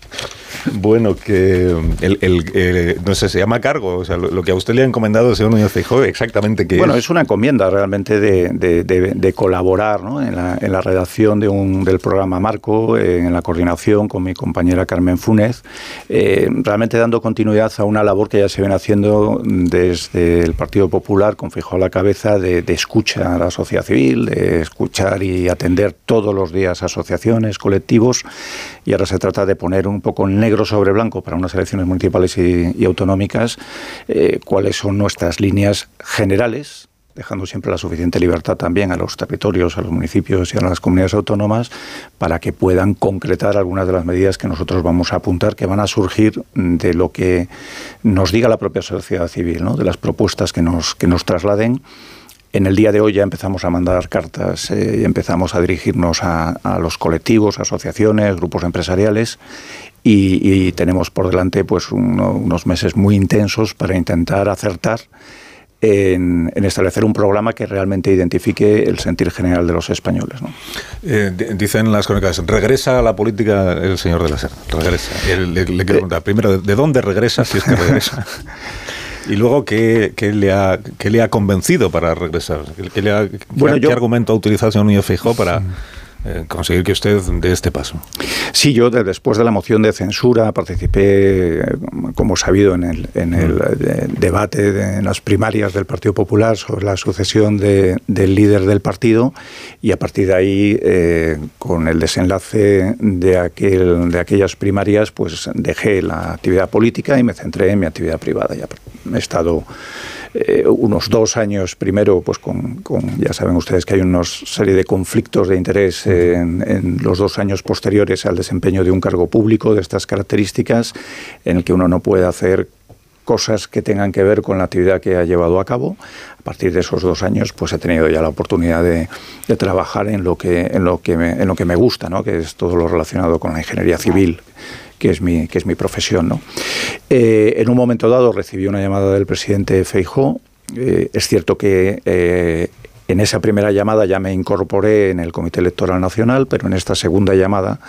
Bueno, que el, el- eh, no sé, se llama cargo, o sea, lo, lo que a usted le ha encomendado el señor Núñez Feijóo, exactamente qué Bueno, es. es una encomienda realmente de, de- de- de colaborar ¿no? en, la, en la redacción de un, del programa Marco, eh, en la coordinación con mi compañera Carmen Funes, eh, realmente dando continuidad a una labor que ya se viene haciendo desde el Partido Popular, con Feijóo a la cabeza, de, de escucha a la sociedad civil, de escuchar y atender todos los días asociaciones, colectivos, y ahora se trata de poner un poco negro sobre blanco para unas elecciones municipales y, autonómicas eh, cuáles son nuestras líneas generales dejando siempre la suficiente libertad también a los territorios, a los municipios y a las comunidades autónomas para que puedan concretar algunas de las medidas que nosotros vamos a apuntar, que van a surgir de lo que nos diga la propia sociedad civil, ¿no? de las propuestas que nos, que nos trasladen. En el día de hoy ya empezamos a mandar cartas eh, y empezamos a dirigirnos a, a los colectivos, asociaciones, grupos empresariales y, y tenemos por delante pues uno- unos meses muy intensos para intentar acertar en, en establecer un programa que realmente identifique el sentir general de los españoles. ¿no? Eh, di- dicen las crónicas, regresa a la política el señor de la Serna, regresa. Le, le quiero preguntar, primero, ¿de dónde regresa, si es que regresa? Y luego, ¿qué, qué le, ha, qué le ha convencido para regresar? ¿Qué, qué le ha- Bueno, yo- argumento ha utilizado el señor Núñez Feijóo para, conseguir que usted dé este paso. Sí, yo de- después de la moción de censura participé, eh, como sabido, en el, en el eh, debate de- en las primarias del Partido Popular sobre la sucesión de- del líder del partido y a partir de ahí, eh, con el desenlace de, aquel, de aquellas primarias, pues dejé la actividad política y me centré en mi actividad privada. Ya he estado eh, unos dos años primero, pues con, con- ya saben ustedes que hay una serie de conflictos de interés en, los dos años posteriores al desempeño de un cargo público de estas características, en el que uno no puede hacer cosas que tengan que ver con la actividad que ha llevado a cabo. A partir de esos dos años, pues he tenido ya la oportunidad de, de trabajar en lo que en lo que me, en lo que me gusta, ¿no? que es todo lo relacionado con la ingeniería civil que es mi, que es mi profesión. ¿no? Eh, en un momento dado recibí una llamada del presidente Feijó. Eh, es cierto que eh, en esa primera llamada ya me incorporé en el Comité Electoral Nacional, pero en esta segunda llamada,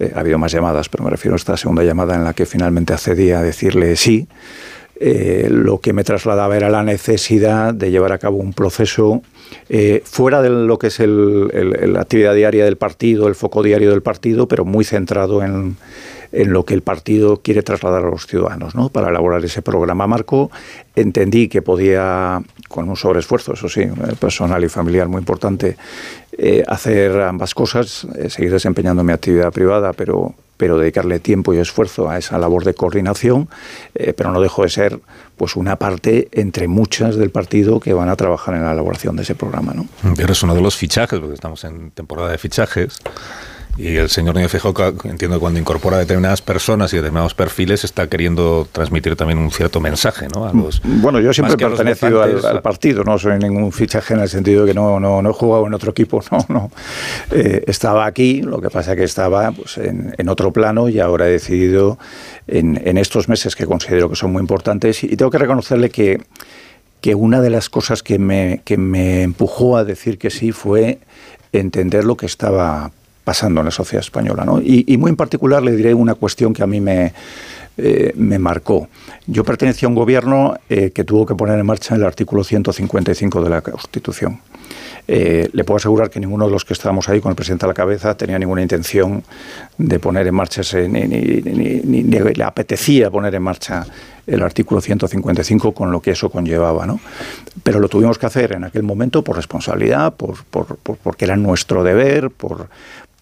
eh, ha habido más llamadas, pero me refiero a esta segunda llamada en la que finalmente accedí a decirle sí, eh, lo que me trasladaba era la necesidad de llevar a cabo un proceso eh, fuera de lo que es la actividad diaria del partido, el foco diario del partido, pero muy centrado en, en lo que el partido quiere trasladar a los ciudadanos. ¿no? Para elaborar ese programa marco, entendí que podía, con un sobreesfuerzo, eso sí, eh, personal y familiar muy importante, eh, hacer ambas cosas, eh, seguir desempeñando mi actividad privada, pero pero dedicarle tiempo y esfuerzo a esa labor de coordinación, eh, pero no dejo de ser pues una parte entre muchas del partido que van a trabajar en la elaboración de ese programa. ¿no? Eres uno de los fichajes, porque estamos en temporada de fichajes. Y el señor Núñez Feijóo, entiendo que cuando incorpora determinadas personas y determinados perfiles, está queriendo transmitir también un cierto mensaje, ¿no? A los, Bueno, yo siempre he pertenecido al, partido, no soy ningún fichaje en el sentido de que no, no, no he jugado en otro equipo, no, no. Eh, estaba aquí, lo que pasa que estaba pues, en, en otro plano y ahora he decidido en, en estos meses que considero que son muy importantes y tengo que reconocerle que, que una de las cosas que me, que me empujó a decir que sí fue entender lo que estaba pasando en la sociedad española. ¿no? Y, muy en particular le diré una cuestión que a mí me, eh, me marcó. Yo pertenecía a un gobierno eh, que tuvo que poner en marcha el artículo 155 de la Constitución. Eh, le puedo asegurar que ninguno de los que estábamos ahí con el presidente a la cabeza tenía ninguna intención de poner en marcha ese, ni, ni, ni, le apetecía poner en marcha el artículo 155 con lo que eso conllevaba. ¿no? Pero lo tuvimos que hacer en aquel momento por responsabilidad, por- por- porque era nuestro deber, por,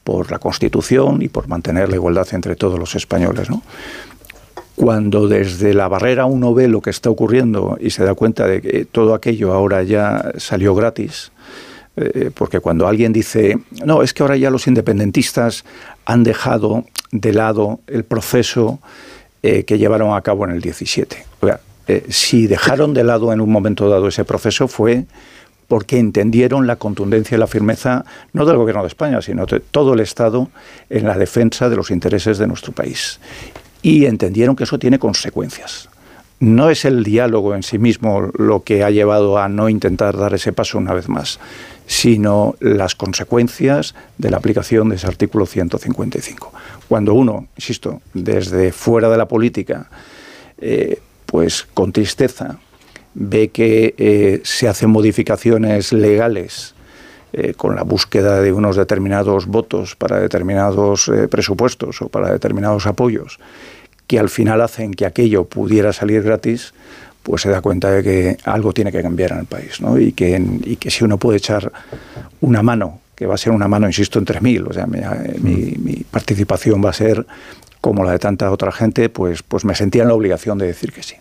por la Constitución y por mantener la igualdad entre todos los españoles. Cuando desde la barrera uno ve lo que está ocurriendo y se da cuenta de que todo aquello ahora ya salió gratis, eh, porque cuando alguien dice, no, es que ahora ya los independentistas han dejado de lado el proceso eh, que llevaron a cabo en el 17. O sea, eh, si dejaron de lado en un momento dado ese proceso fue porque entendieron la contundencia y la firmeza no del gobierno de España, sino de todo el Estado en la defensa de los intereses de nuestro país. Y entendieron que eso tiene consecuencias. No es el diálogo en sí mismo lo que ha llevado a no intentar dar ese paso una vez más, sino las consecuencias de la aplicación de ese artículo 155. Cuando uno, insisto, desde fuera de la política, eh, pues con tristeza ve que eh, se hacen modificaciones legales eh, con la búsqueda de unos determinados votos para determinados eh, presupuestos o para determinados apoyos, que al final hacen que aquello pudiera salir gratis, pues se da cuenta de que algo tiene que cambiar en el país, ¿no? Y que, y que si uno puede echar una mano, que va a ser una mano, insisto, entre mil, o sea, mi, mi- mi participación va a ser como la de tanta otra gente, pues, pues me sentía en la obligación de decir que sí.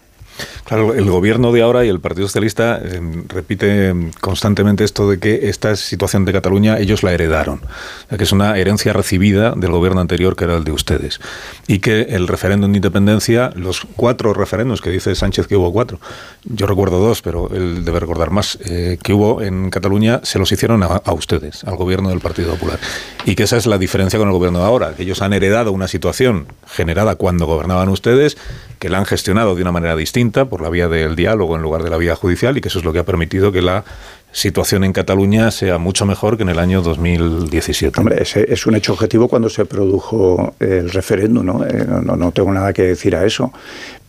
Claro, el gobierno de ahora y el Partido Socialista eh, repite constantemente esto de que esta situación de Cataluña ellos la heredaron, que es una herencia recibida del gobierno anterior que era el de ustedes, y que el referéndum de independencia, los cuatro referéndums que dice Sánchez que hubo cuatro, yo recuerdo dos, pero él debe recordar más, eh, que hubo en Cataluña, se los hicieron a, a ustedes, al gobierno del Partido Popular, y que esa es la diferencia con el gobierno de ahora, que ellos han heredado una situación generada cuando gobernaban ustedes, que la han gestionado de una manera distinta, por la vía del diálogo en lugar de la vía judicial, y que eso es lo que ha permitido que la situación en Cataluña sea mucho mejor que en el año 2017. Hombre, ese es un hecho objetivo cuando se produjo el referéndum, ¿no? Eh, no, no- no tengo nada que decir a eso.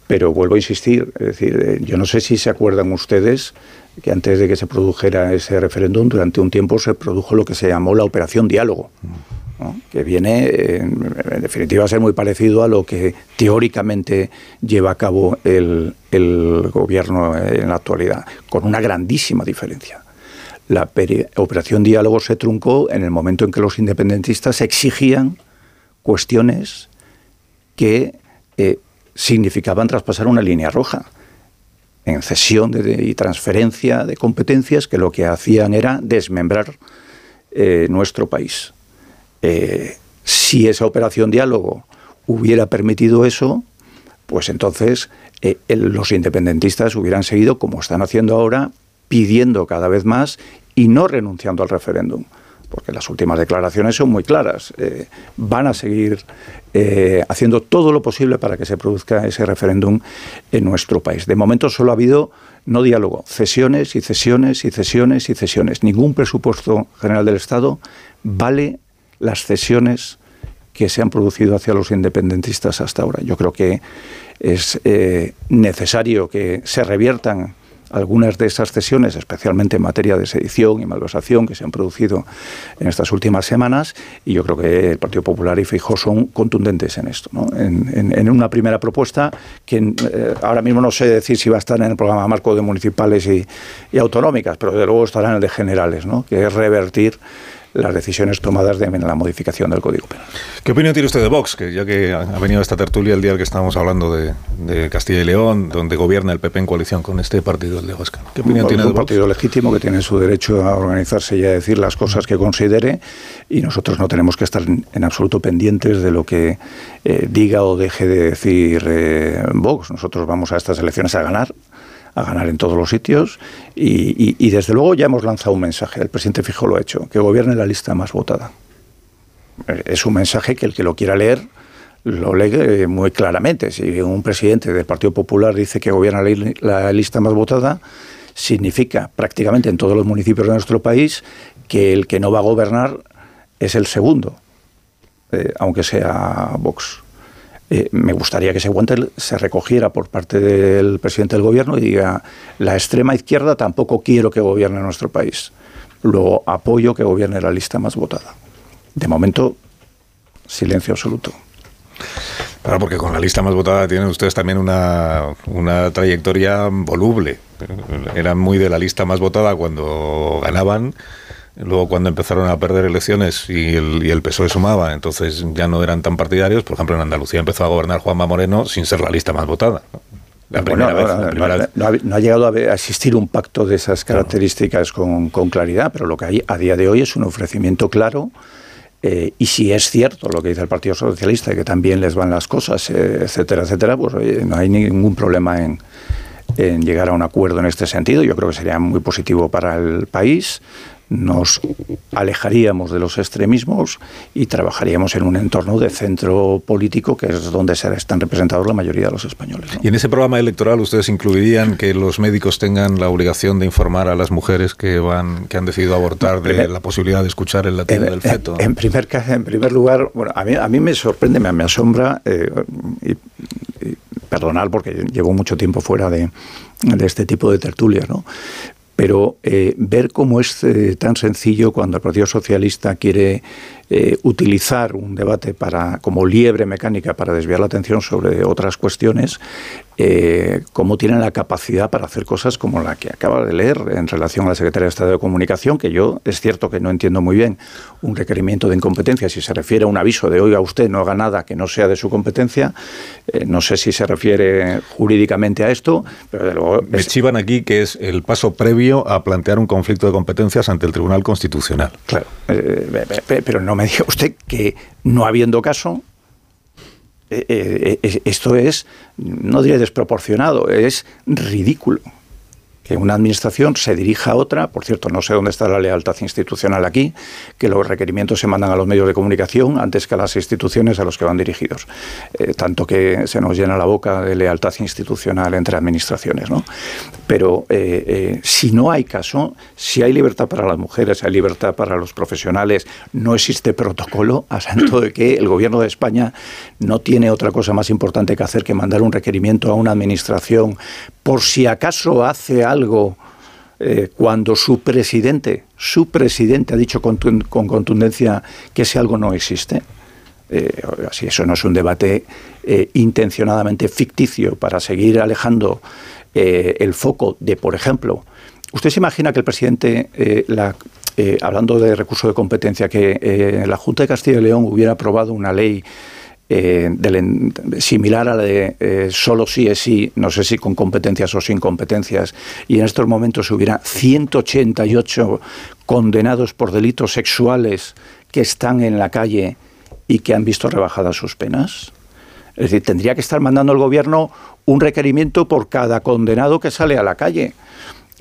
Pero vuelvo a insistir, es decir, eh, yo no sé si se acuerdan ustedes que antes de que se produjera ese referéndum, durante un tiempo se produjo lo que se llamó la operación diálogo. Que viene en, definitiva a ser muy parecido a lo que teóricamente lleva a cabo el, el gobierno en la actualidad, con una grandísima diferencia. La operación diálogo se truncó en el momento en que los independentistas exigían cuestiones que eh, significaban traspasar una línea roja en cesión y transferencia de competencias que lo que hacían era desmembrar eh, nuestro país. Eh, si esa operación diálogo hubiera permitido eso, pues entonces los independentistas hubieran seguido como están haciendo ahora, pidiendo cada vez más y no renunciando al referéndum porque las últimas declaraciones son muy claras. Eh, van a seguir eh, haciendo todo lo posible para que se produzca ese referéndum en nuestro país. De momento solo ha habido no diálogo, cesiones y cesiones y cesiones y cesiones. Ningún presupuesto general del Estado vale las cesiones que se han producido hacia los independentistas hasta ahora. Yo creo que es eh, necesario que se reviertan algunas de esas cesiones, especialmente en materia de sedición y malversación que se han producido en estas últimas semanas, y yo creo que el Partido Popular y Feijóo son contundentes en esto. En, una primera propuesta que eh, ahora mismo no sé decir si va a estar en el programa marco de municipales y, autonómicas, pero de luego estará en el de generales, ¿no? que es revertir las decisiones tomadas de la modificación del Código Penal. ¿Qué opinión tiene usted de Vox? Que ya que ha venido esta tertulia el día que estábamos hablando de, Castilla y León, donde gobierna el PP en coalición con este partido, el de Huesca. ¿Qué opinión tiene de Vox? un partido legítimo que tiene su derecho a organizarse y a decir las cosas que considere y nosotros no tenemos que estar en, absoluto pendientes de lo que eh, diga o deje de decir eh, Vox. Nosotros vamos a estas elecciones a ganar a ganar en todos los sitios y, desde luego ya hemos lanzado un mensaje, el presidente Fijo lo ha hecho, que gobierne la lista más votada. Es un mensaje que el que lo quiera leer lo lee eh, muy claramente. Si un presidente del Partido Popular dice que gobierna la lista más votada, significa prácticamente en todos los municipios de nuestro país que el que no va a gobernar es el segundo, eh, aunque sea Vox. Eh, me gustaría que ese guante se recogiera por parte del presidente del gobierno y diga, la extrema izquierda tampoco quiero que gobierne nuestro país. Luego apoyo que gobierne la lista más votada. De momento, silencio absoluto. Claro, porque con la lista más votada tienen ustedes también una, una trayectoria voluble. Eran muy de la lista más votada cuando ganaban Luego, cuando empezaron a perder elecciones y el, y el PSOE sumaba, entonces ya no eran tan partidarios. Por ejemplo, en Andalucía empezó a gobernar Juanma Moreno sin ser la lista más votada. La primera vez, no, ha, llegado a, existir un pacto de esas características con, claridad, pero lo que hay a día de hoy es un ofrecimiento claro. Eh, y si es cierto lo que dice el Partido Socialista, que también les van las cosas, eh, etcétera, etcétera, pues no hay ningún problema en, en llegar a un acuerdo en este sentido. Yo creo que sería muy positivo para el país nos alejaríamos de los extremismos y trabajaríamos en un entorno de centro político que es donde están representados la mayoría de los españoles. ¿Y en ese programa electoral ustedes incluirían que los médicos tengan la obligación de informar a las mujeres que van que han decidido abortar de la posibilidad de escuchar el latido del feto? En, primer en primer lugar, bueno, a mí, a mí me sorprende, me, asombra eh, y, perdonar porque llevo mucho tiempo fuera de, de este tipo de tertulias, ¿no? Pero eh, ver cómo es eh, tan sencillo cuando el Partido Socialista quiere eh, utilizar un debate para, como liebre mecánica para desviar la atención sobre otras cuestiones, eh, cómo tienen la capacidad para hacer cosas como la que acaba de leer en relación a la Secretaría de Estado de Comunicación, que yo es cierto que no entiendo muy bien un requerimiento de incompetencia, si se refiere a un aviso de oiga usted no haga nada que no sea de su competencia, eh, no sé si se refiere jurídicamente a esto, pero de luego... Me chivan aquí que es el paso previo a plantear un conflicto de competencias ante el Tribunal Constitucional. Claro, pero no me diga usted que no habiendo caso, eh, eh, eh, esto es, no diré desproporcionado, es ridículo que una administración se dirija a otra, por cierto, no sé dónde está la lealtad institucional aquí, que los requerimientos se mandan a los medios de comunicación antes que a las instituciones a los que van dirigidos. Eh, tanto que se nos llena la boca de lealtad institucional entre administraciones. ¿no? Pero eh, eh, si no hay caso, si hay libertad para las mujeres, hay libertad para los profesionales, no existe protocolo, a santo de que el gobierno de España no tiene otra cosa más importante que hacer que mandar un requerimiento a una administración por si acaso hace algo eh, cuando su presidente, su presidente ha dicho con, con contundencia que ese algo no existe. Eh, si eso no es un debate eh, intencionadamente ficticio para seguir alejando el foco de, por ejemplo, ¿usted se imagina que el presidente, la, hablando de recurso de competencia, que la Junta de Castilla y León hubiera aprobado una ley similar a la de solo sí es sí, no sé si con competencias o sin competencias, y en estos momentos hubiera 188 condenados por delitos sexuales que están en la calle y que han visto rebajadas sus penas? Es decir, tendría que estar mandando el gobierno un requerimiento por cada condenado que sale a la calle.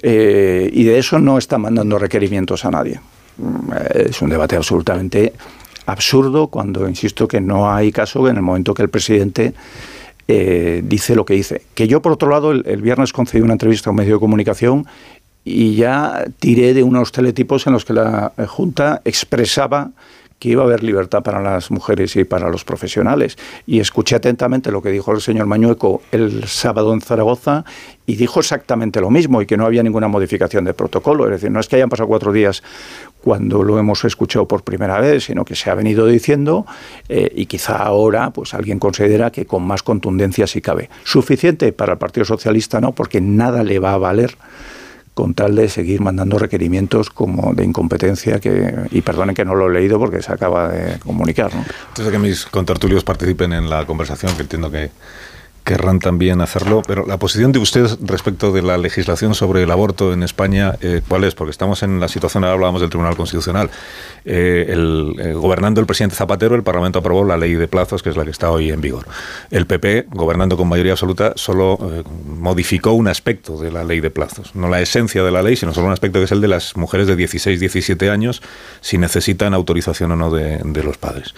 Eh, y de eso no está mandando requerimientos a nadie. Mm, es un debate absolutamente absurdo cuando insisto que no hay caso en el momento que el presidente eh, dice lo que dice. Que yo, por otro lado, el, el, viernes concedí una entrevista a un medio de comunicación y ya tiré de unos teletipos en los que la Junta expresaba que iba a haber libertad para las mujeres y para los profesionales. Y escuché atentamente lo que dijo el señor Mañueco el sábado en Zaragoza y dijo exactamente lo mismo y que no había ninguna modificación de protocolo. Es decir, no es que hayan pasado cuatro días cuando lo hemos escuchado por primera vez, sino que se ha venido diciendo eh, y quizá ahora pues alguien considera que con más contundencia sí cabe. Suficiente para el Partido Socialista no, porque nada le va a valer con tal de seguir mandando requerimientos como de incompetencia que y perdonen que no lo he leído porque se acaba de comunicar. ¿no? De que mis contertulios participen en la conversación, que entiendo que querrán también hacerlo, pero la posición de ustedes respecto de la legislación sobre el aborto en España, eh, ¿cuál es? Porque estamos en la situación, ahora hablábamos del Tribunal Constitucional. Eh, el, eh, gobernando el presidente Zapatero, el Parlamento aprobó la ley de plazos, que es la que está hoy en vigor. El PP, gobernando con mayoría absoluta, solo modificó un aspecto de la ley de plazos. No la esencia de la ley, sino solo un aspecto que es el de las mujeres de 16, 17 años, si necesitan autorización o no de los padres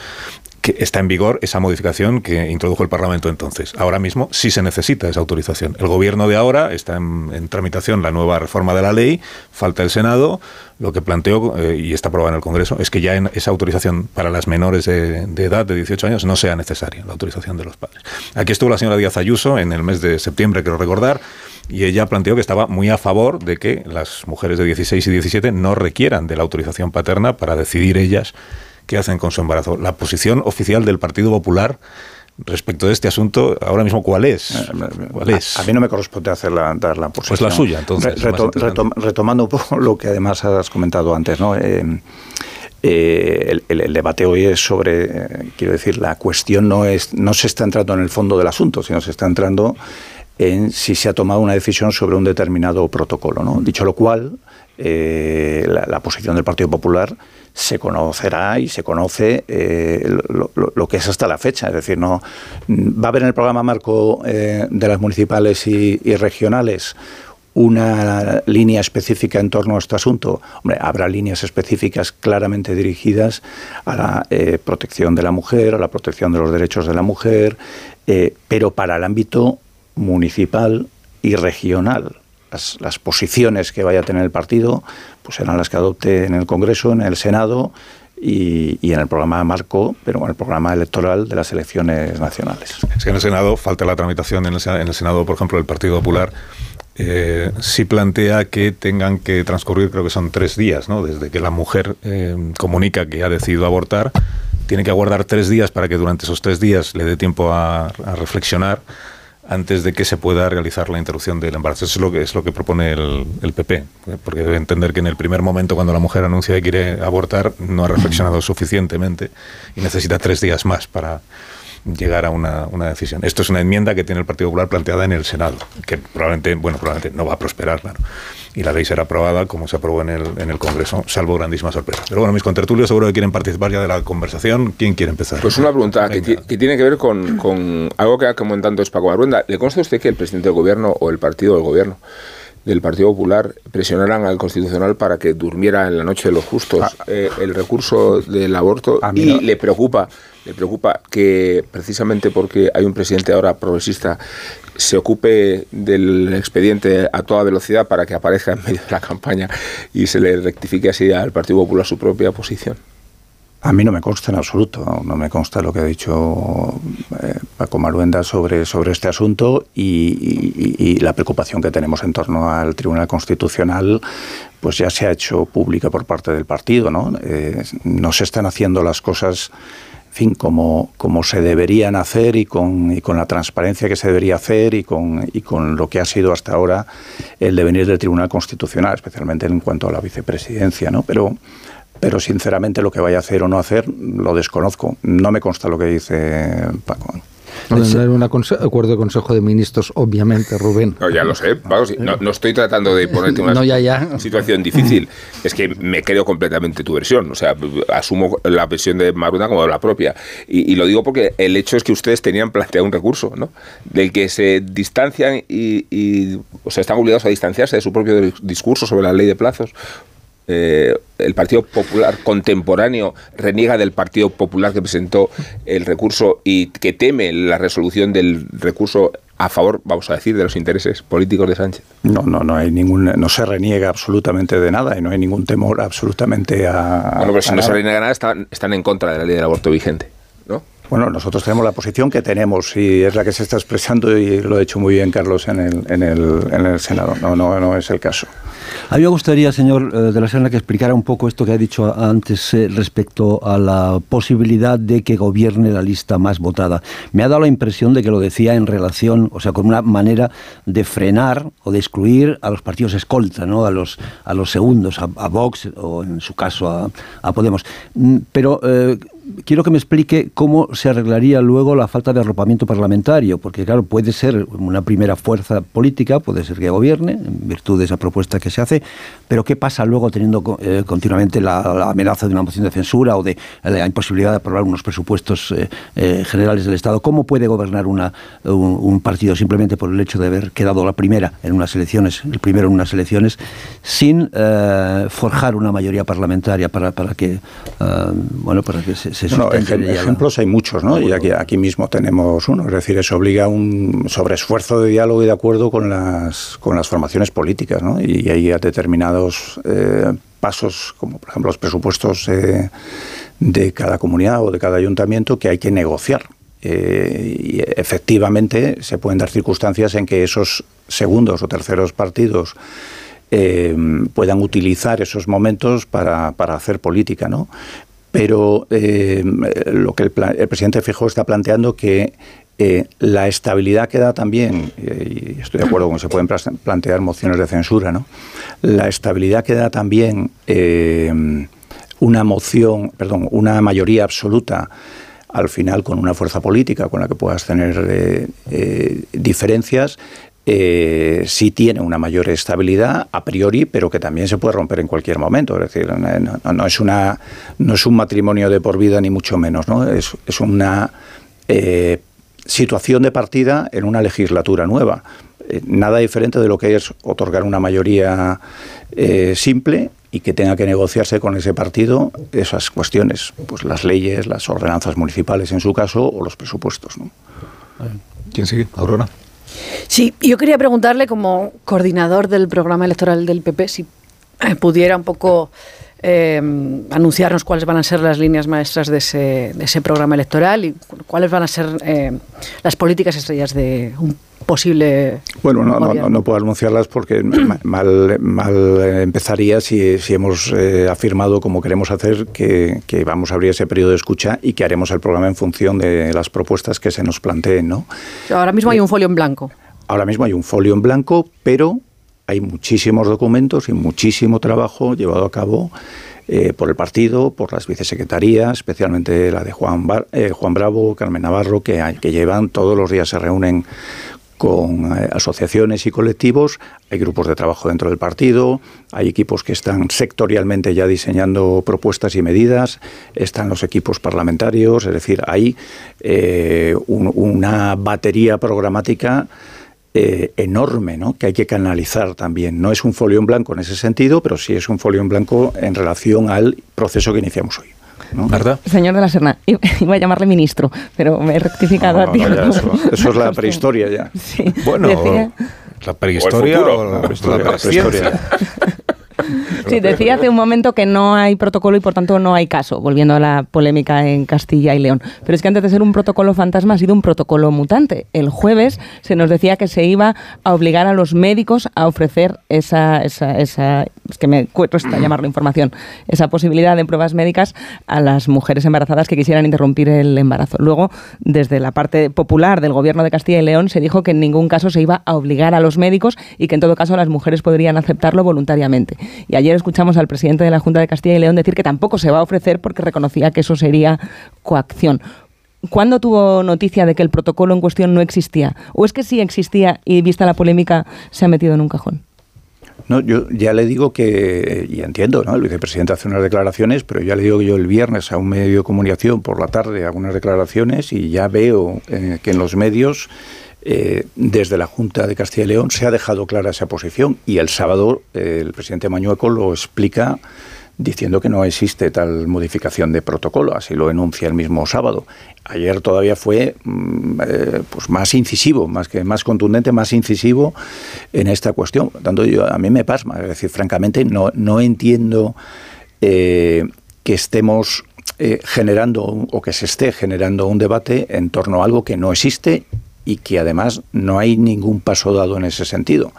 está en vigor esa modificación que introdujo el Parlamento entonces. Ahora mismo sí se necesita esa autorización. El gobierno de ahora está en, tramitación la nueva reforma de la ley, falta el Senado. Lo que planteó, eh, y está aprobado en el Congreso, es que ya esa autorización para las menores de, edad de 18 años no sea necesaria la autorización de los padres. Aquí estuvo la señora Díaz Ayuso en el mes de septiembre, quiero recordar, y ella planteó que estaba muy a favor de que las mujeres de 16 y 17 no requieran de la autorización paterna para decidir ellas qué hacen con su embarazo. La posición oficial del Partido Popular respecto de este asunto, ahora mismo, ¿cuál es? Eh, ¿Cuál es? A, mí no me corresponde hacerla, dar la posición. Pues la suya, entonces. retomando un poco lo que además has comentado antes, ¿no? Eh, eh, el, debate hoy es sobre, quiero decir, la cuestión no es, no se está entrando en el fondo del asunto, sino se está entrando en si se ha tomado una decisión sobre un determinado protocolo. ¿no? Dicho lo cual, la posición del Partido Popular se conocerá y se conoce eh, lo, que es hasta la fecha. Es decir, no va a haber en el programa marco eh, de las municipales y, regionales una línea específica en torno a este asunto. Hombre, habrá líneas específicas claramente dirigidas a la eh, protección de la mujer, a la protección de los derechos de la mujer, pero para el ámbito municipal y regional las, posiciones que vaya a tener el partido pues serán las que adopte en el Congreso, en el Senado y, en el programa marco, pero en el programa electoral de las elecciones nacionales. En el Senado falta la tramitación, en el, Senado, por ejemplo, el Partido Popular eh, sí plantea que tengan que transcurrir, creo que son tres días, ¿no? desde que la mujer eh, comunica que ha decidido abortar, tiene que aguardar tres días para que durante esos tres días le dé tiempo a reflexionar antes de que se pueda realizar la interrupción del embarazo. Eso es lo que, es lo que propone el, el, PP, porque debe entender que en el primer momento, cuando la mujer anuncia que quiere abortar, no ha reflexionado suficientemente y necesita tres días más para llegar a una, una, decisión. Esto es una enmienda que tiene el Partido Popular planteada en el Senado, que probablemente, bueno, probablemente no va a prosperar, claro y la ley será aprobada como se aprobó en el, en el Congreso, salvo grandísimas sorpresas. Pero bueno, mis contertulios seguro que quieren participar ya de la conversación. ¿Quién quiere empezar? Pues una pregunta que, que, tiene que ver con, con algo que ha comentado es Paco Maruenda. ¿Le consta a usted que el presidente del gobierno o el partido del gobierno del Partido Popular presionaran al Constitucional para que durmiera en la noche de los justos ah. eh, el recurso del aborto y le preocupa le preocupa que precisamente porque hay un presidente ahora progresista se ocupe del expediente a toda velocidad para que aparezca en medio de la campaña y se le rectifique así al Partido Popular su propia posición. A mí no me consta en absoluto, no me consta lo que ha dicho eh, Paco Maruenda sobre, sobre este asunto y, la preocupación que tenemos en torno al Tribunal Constitucional pues ya se ha hecho pública por parte del partido. No, eh, no se están haciendo las cosas fin, como, como se deberían hacer y con, y con la transparencia que se debería hacer y con, y con lo que ha sido hasta ahora el devenir del Tribunal Constitucional, especialmente en cuanto a la vicepresidencia. ¿no? Pero pero sinceramente lo que vaya a hacer o no hacer lo desconozco. No me consta lo que dice Paco. No un acuerdo de Consejo de Ministros, obviamente, Rubén. No, ya lo sé. Vamos, no, estoy tratando de ponerte una situación difícil. Es que me creo completamente tu versión. O sea, asumo la versión de Maruna como la propia. Y, lo digo porque el hecho es que ustedes tenían planteado un recurso, ¿no? Del que se distancian y, y o sea, están obligados a distanciarse de su propio discurso sobre la ley de plazos eh, el Partido Popular contemporáneo reniega del Partido Popular que presentó el recurso y que teme la resolución del recurso a favor, vamos a decir, de los intereses políticos de Sánchez. No, no, no hay ningún, no se reniega absolutamente de nada y no hay ningún temor absolutamente a. Bueno, pero si no se reniega nada, están, están en contra de la ley del aborto vigente. Bueno, nosotros tenemos la posición que tenemos y es la que se está expresando y lo ha hecho muy bien Carlos en el, en el, en el Senado. No, no, no es el caso. A mí me gustaría, señor eh, de la Serna, que explicara un poco esto que ha dicho antes eh, respecto a la posibilidad de que gobierne la lista más votada. Me ha dado la impresión de que lo decía en relación, o sea, con una manera de frenar o de excluir a los partidos escolta, ¿no? a, los, a los segundos, a, Vox o en su caso a, Podemos. Mm, pero eh, quiero que me explique cómo se arreglaría luego la falta de arropamiento parlamentario, porque claro, puede ser una primera fuerza política, puede ser que gobierne, en virtud de esa propuesta que se hace, pero ¿qué pasa luego teniendo eh, continuamente la, amenaza de una moción de censura o de la imposibilidad de aprobar unos presupuestos eh, eh, generales del Estado? ¿Cómo puede gobernar una, un, partido simplemente por el hecho de haber quedado la primera en unas elecciones, el primero en unas elecciones, sin forjar una mayoría parlamentaria para, para que, bueno, para que se, ejemplos hay muchos, ¿no? Y aquí, aquí mismo tenemos uno. Es decir, eso obliga a un sobreesfuerzo de diálogo y de acuerdo con las, con las formaciones políticas, ¿no? Y hay determinados eh, pasos, como por ejemplo los presupuestos eh, de cada comunidad o de cada ayuntamiento, que hay que negociar. Eh, y efectivamente se pueden dar circunstancias en que esos segundos o terceros partidos puedan utilizar esos momentos para, para hacer política, ¿no? Pero eh, lo que el, presidente Fijó está planteando que eh, la estabilidad que da también, eh, y estoy de acuerdo con que se pueden plantear mociones de censura, ¿no? la estabilidad que da también una moción, perdón, una mayoría absoluta al final con una fuerza política con la que puedas tener diferencias, eh, sí tiene una mayor estabilidad a priori, pero que también se puede romper en cualquier momento. Es decir, no, es, una, no es un matrimonio de por vida ni mucho menos, ¿no? Es, una eh, situación de partida en una legislatura nueva. Eh, nada diferente de lo que es otorgar una mayoría eh, simple y que tenga que negociarse con ese partido esas cuestiones, pues las leyes, las ordenanzas municipales en su caso o los presupuestos. ¿Quién sigue? Aurora. Sí, yo quería preguntarle como coordinador del programa electoral del PP si eh, pudiera un poco eh, anunciarnos cuáles van a ser las líneas maestras de ese, de ese programa electoral y cuáles van a ser eh, las políticas estrellas de un posible. Bueno, no, no, no, puedo anunciarlas porque mal, mal empezaría si, si hemos afirmado, como queremos hacer, que, que, vamos a abrir ese periodo de escucha y que haremos el programa en función de las propuestas que se nos planteen. ¿no? Ahora mismo hay un folio en blanco. Ahora mismo hay un folio en blanco, pero hay muchísimos documentos y muchísimo trabajo llevado a cabo eh, por el partido, por las vicesecretarías, especialmente la de Juan, eh, Juan Bravo, Carmen Navarro, que, llevan todos los días se reúnen con eh, asociaciones y colectivos, hay grupos de trabajo dentro del partido, hay equipos que están sectorialmente ya diseñando propuestas y medidas, están los equipos parlamentarios, es decir, hay una batería programática eh, enorme ¿no? que hay que canalizar también. No es un folio en blanco en ese sentido, pero sí es un folio en blanco en relación al proceso que iniciamos hoy. ¿no? ¿Verdad? Señor de la Serna, iba a llamarle ministro, pero me he rectificado a ti. eso, es la prehistoria ya. bueno, la prehistoria o, la, prehistoria. Sí, decía hace un momento que no hay protocolo y por tanto no hay caso, volviendo a la polémica en Castilla y León. Pero es que antes de ser un protocolo fantasma ha sido un protocolo mutante. El jueves se nos decía que se iba a obligar a los médicos a ofrecer esa, esa, esa es que me cuesta llamarlo información, esa posibilidad de pruebas médicas a las mujeres embarazadas que quisieran interrumpir el embarazo. Luego, desde la parte popular del gobierno de Castilla y León se dijo que en ningún caso se iba a obligar a los médicos y que en todo caso las mujeres podrían aceptarlo voluntariamente. Y ayer escuchamos al presidente de la Junta de Castilla y León decir que tampoco se va a ofrecer porque reconocía que eso sería coacción. ¿Cuándo tuvo noticia de que el protocolo en cuestión no existía? ¿O es que sí existía y vista la polémica se ha metido en un cajón? No, yo ya le digo que, y entiendo, ¿no? El vicepresidente hace unas declaraciones, pero ya le digo que yo el viernes a un medio de comunicación por la tarde hago unas declaraciones y ya veo eh, que en los medios eh, desde la Junta de Castilla y León se ha dejado clara esa posición y el sábado eh, el presidente Mañueco lo explica diciendo que no existe tal modificación de protocolo, así lo enuncia el mismo sábado. Ayer todavía fue mm, eh, pues más incisivo, más que más contundente, más incisivo en esta cuestión. tanto, yo, a mí me pasma, es decir, francamente no, no entiendo que estemos generando o que se esté generando un debate en torno a algo que no existe y que además no hay ningún paso dado en ese sentido.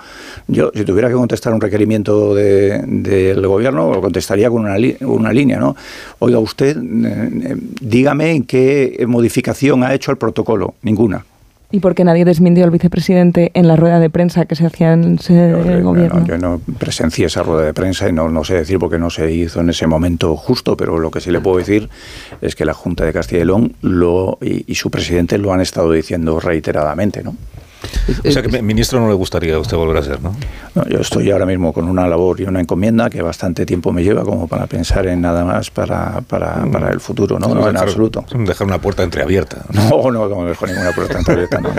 Yo, si tuviera que contestar un requerimiento del gobierno, lo contestaría con una, una línea, ¿no? Oiga, usted, eh, dígame en qué modificación ha hecho el protocolo. Ninguna y porque nadie desmintió al vicepresidente en la rueda de prensa que se hacía en el gobierno. yo no presencié esa rueda de prensa y no, no sé decir por qué no se hizo en ese momento justo, pero lo que sí le puedo decir es que la Junta de Castilla y León lo, y, y su presidente lo han estado diciendo reiteradamente, ¿no? O sea que ministro no le gustaría a usted volver a ser, ¿no? Yo estoy ahora mismo con una labor y una encomienda que bastante tiempo me lleva como para pensar en nada más para, para, mm. para el futuro, ¿no? no, en absoluto. Dejar una puerta entreabierta. No, no, no dejo ninguna puerta entreabierta, no,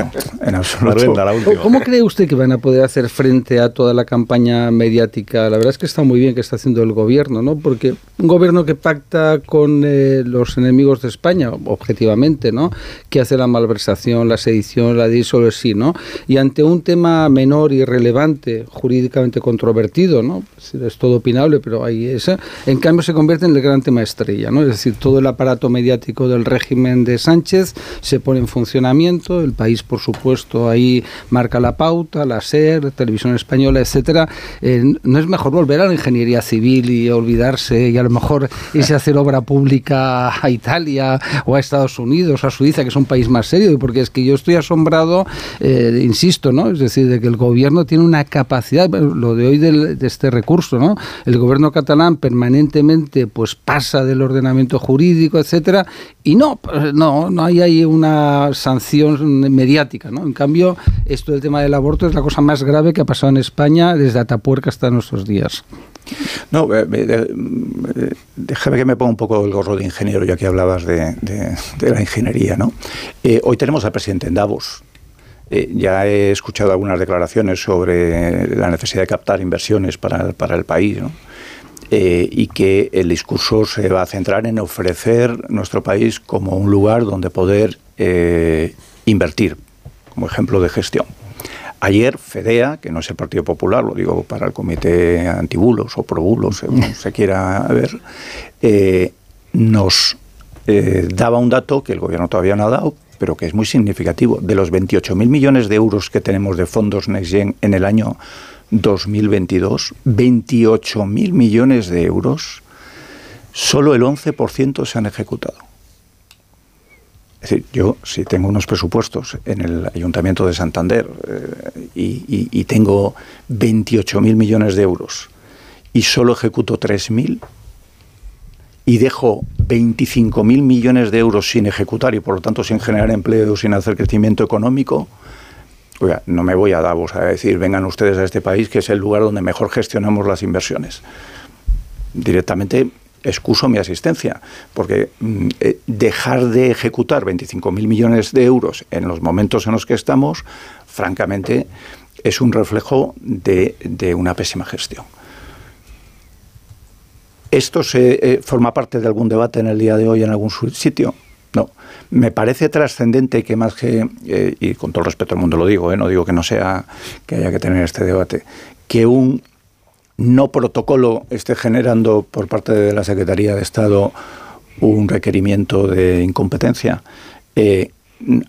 en absoluto. ¿Cómo cree usted que van a poder hacer frente a toda la campaña mediática? La verdad es que está muy bien que está haciendo el gobierno, ¿no? Porque un gobierno que pacta con eh, los enemigos de España, objetivamente, ¿no? Que hace la malversación, la sedición, la disolución, ¿no? Y ante un tema menor y relevante, jurídicamente controvertido, ¿no? Es todo opinable, pero ahí es. En cambio, se convierte en el gran tema estrella, ¿no? Es decir, todo el aparato mediático del régimen de Sánchez se pone en funcionamiento, el país, por supuesto, ahí marca la pauta, la SER, Televisión Española, etcétera. Eh, ¿No es mejor volver a la ingeniería civil y olvidarse y a lo mejor irse a hacer obra pública a Italia o a Estados Unidos, a Suiza, que es un país más serio? Porque es que yo estoy asombrado. Eh, insisto, ¿no? Es decir, de que el gobierno tiene una capacidad, lo de hoy de este recurso, ¿no? El gobierno catalán permanentemente pues pasa del ordenamiento jurídico, etcétera, y no, pues, no, no hay ahí una sanción mediática, ¿no? En cambio, esto del tema del aborto es la cosa más grave que ha pasado en España desde Atapuerca hasta nuestros días. No, eh, eh, déjame que me ponga un poco el gorro de ingeniero, ya que hablabas de, la ingeniería. ¿no? Eh, hoy tenemos al presidente en Davos. Eh, ya he escuchado algunas declaraciones sobre la necesidad de captar inversiones para, para el país. Eh, y que el discurso se va a centrar en ofrecer nuestro país como un lugar donde poder eh, invertir, como ejemplo de gestión. Ayer FEDEA, que no es el Partido Popular, lo digo para el Comité Antibulos o Probulos, según se quiera ver, nos daba un dato que el Gobierno todavía no ha dado, pero que es muy significativo. De los 28.000 millones de euros que tenemos de fondos NextGen en el año 2022, 28.000 millones de euros, solo el 11% se han ejecutado. Es decir, yo si tengo unos presupuestos en el Ayuntamiento de Santander eh, y, y tengo 28.000 millones de euros y solo ejecuto 3.000, y dejo 25.000 millones de euros sin ejecutar y por lo tanto sin generar empleo, sin hacer crecimiento económico, oiga, no me voy a Davos a decir, vengan ustedes a este país que es el lugar donde mejor gestionamos las inversiones. Directamente excuso mi asistencia, porque mm, eh, dejar de ejecutar 25.000 millones de euros en los momentos en los que estamos, francamente, es un reflejo de una pésima gestión. ¿Esto se, eh, forma parte de algún debate en el día de hoy en algún sitio? No. Me parece trascendente que más que, eh, y con todo el respeto al mundo lo digo, eh, no digo que no sea, que haya que tener este debate, que un no protocolo esté generando por parte de la Secretaría de Estado un requerimiento de incompetencia.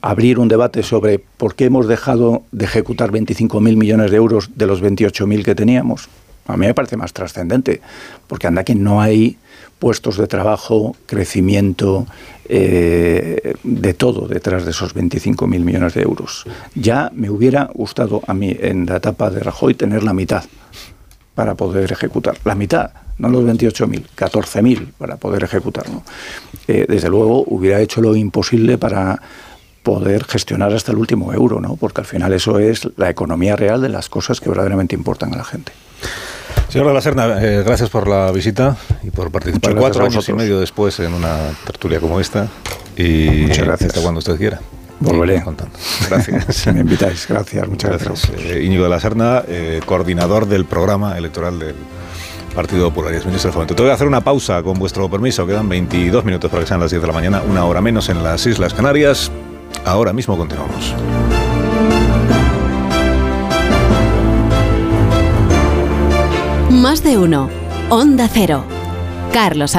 Abrir un debate sobre por qué hemos dejado de ejecutar 25.000 millones de euros de los 28.000 que teníamos. A mí me parece más trascendente, porque anda que no hay puestos de trabajo, crecimiento, eh, de todo detrás de esos 25.000 millones de euros. Ya me hubiera gustado a mí en la etapa de Rajoy tener la mitad para poder ejecutar. La mitad, no los 28.000, 14.000 para poder ejecutarlo. Eh, desde luego hubiera hecho lo imposible para poder gestionar hasta el último euro, ¿no? porque al final eso es la economía real de las cosas que verdaderamente importan a la gente. Señor de la Serna, eh, gracias por la visita y por participar cuatro años y medio después en una tertulia como esta. Y Muchas gracias. Hasta cuando usted quiera. Volveré. Contando. Gracias. si me invitáis, gracias, muchas gracias. Eh, Íñigo de la Serna, eh, coordinador del programa electoral del Partido Popular y es ministro del Fomento. Te voy a hacer una pausa con vuestro permiso. Quedan 22 minutos para que sean las 10 de la mañana, una hora menos en las Islas Canarias. Ahora mismo continuamos. Más de uno. Onda Cero. Carlos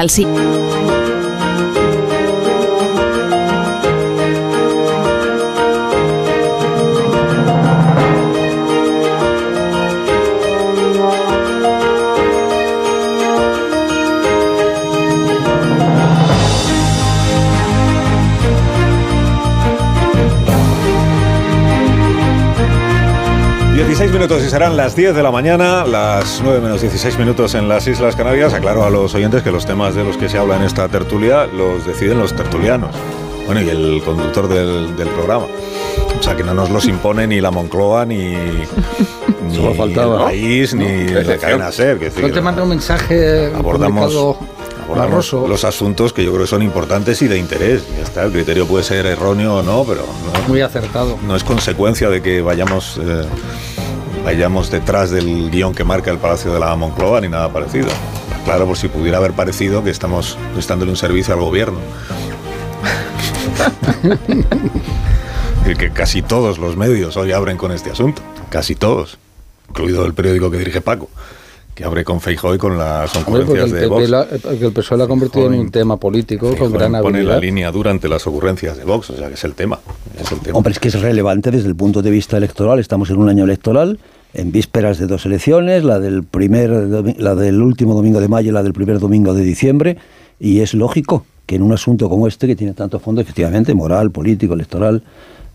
Alsí. minutos y serán las 10 de la mañana, las 9 menos 16 minutos en las Islas Canarias. Aclaro a los oyentes que los temas de los que se habla en esta tertulia los deciden los tertulianos. Bueno, y el conductor del, del programa. O sea, que no nos los impone ni la Moncloa, ni, ni faltaba. el país, ni No, la cadena SER. que decir, No te manda un mensaje abordamos, los asuntos que yo creo que son importantes y de interés. Ya está, el criterio puede ser erróneo o no, pero no, Muy acertado. no es consecuencia de que vayamos eh, vayamos detrás del guion que marca el Palacio de la Moncloa ni nada parecido. Claro, por si pudiera haber parecido que estamos prestándole un servicio al gobierno. y que casi todos los medios hoy abren con este asunto. Casi todos. Incluido el periódico que dirige Paco, que abre con Feijóo y con las el, de Vox. la- porque el PSOE lo ha convertido en un tema político con gran pone la línea dura ante las ocurrencias de Vox, o sea que es el tema. Hombre, es que es relevante desde el punto de vista electoral. Estamos en un año electoral, en vísperas de dos elecciones, la del primer, la del último domingo de mayo y la del primer domingo de diciembre, y es lógico que en un asunto como este, que tiene tanto fondo, efectivamente, moral, político, electoral,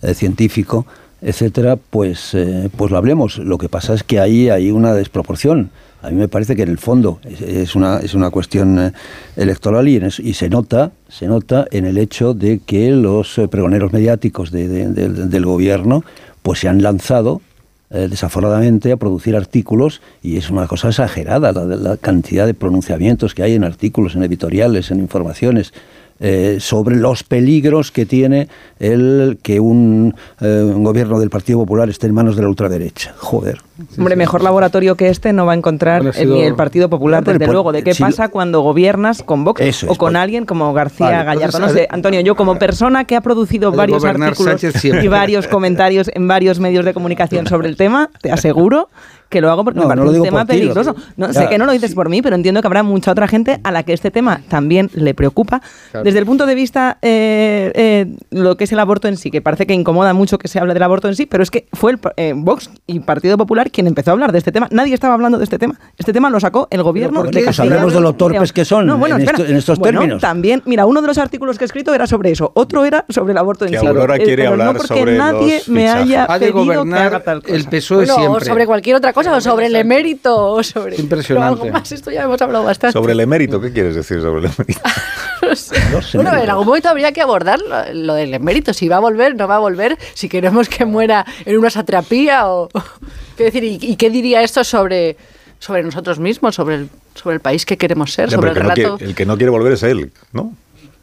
eh, científico, etcétera, pues, eh, pues lo hablemos. Lo que pasa es que ahí hay una desproporción. A mí me parece que en el fondo es, una, es una cuestión eh, electoral y, en eso- y se nota se nota en el hecho de que los eh, pregoneros mediáticos de- del gobierno pues se han lanzado eh, desaforadamente a producir artículos y es una cosa exagerada la, la cantidad de pronunciamientos que hay en artículos, en editoriales, en informaciones eh, sobre los peligros que tiene el que un, eh, un gobierno del Partido Popular esté en manos de la ultraderecha. Joder. Hombre, mejor laboratorio que este no va a encontrar eh, sido- ni el Partido Popular, No, desde por- luego. ¿De qué si- pasa cuando gobiernas con Vox Eso o es, con por- alguien como García Vale, Gallardo? entonces, No sé, Antonio, yo como persona que ha producido varios artículos y varios comentarios en varios medios de comunicación sobre el tema, te aseguro que lo hago porque No, me parece un tema ti, peligroso. No, Ya, sé que no lo dices por mí, pero entiendo que habrá mucha otra gente a la que este tema también le preocupa. Claro. Desde el punto de vista eh, eh, lo que es el aborto en sí, que parece que incomoda mucho que se hable del aborto en sí, pero es que fue el eh, Vox y Partido Popular quien empezó a hablar de este tema. Nadie estaba hablando de este tema. Este tema lo sacó el gobierno ¿por de qué? Pues Castilla hablemos de lo torpes que son No, bueno, en espera. esto- en estos Bueno, términos. También, mira, uno de los artículos que he escrito era sobre eso, otro era sobre el aborto en Que sí. Aurora Eh, quiere pero hablar no porque sobre nadie los me haya Ha de pedido que haga tal cosa. el PSOE Bueno, o siempre. sobre cualquier otra cosa, o sobre el emérito, o sobre. Impresionante. Algo más, esto ya hemos hablado bastante. Sobre el emérito, ¿qué quieres decir sobre el emérito? No sé. Bueno, en algún momento habría que abordar lo, lo del emérito, si va a volver, no va a volver, si queremos que muera en una satrapía o... ¿Qué decir? ¿Y, y qué diría esto sobre, sobre nosotros mismos, sobre el, sobre el país que queremos ser, Ya, sobre el el, que no relato? quiere, el que no quiere volver es él, ¿no?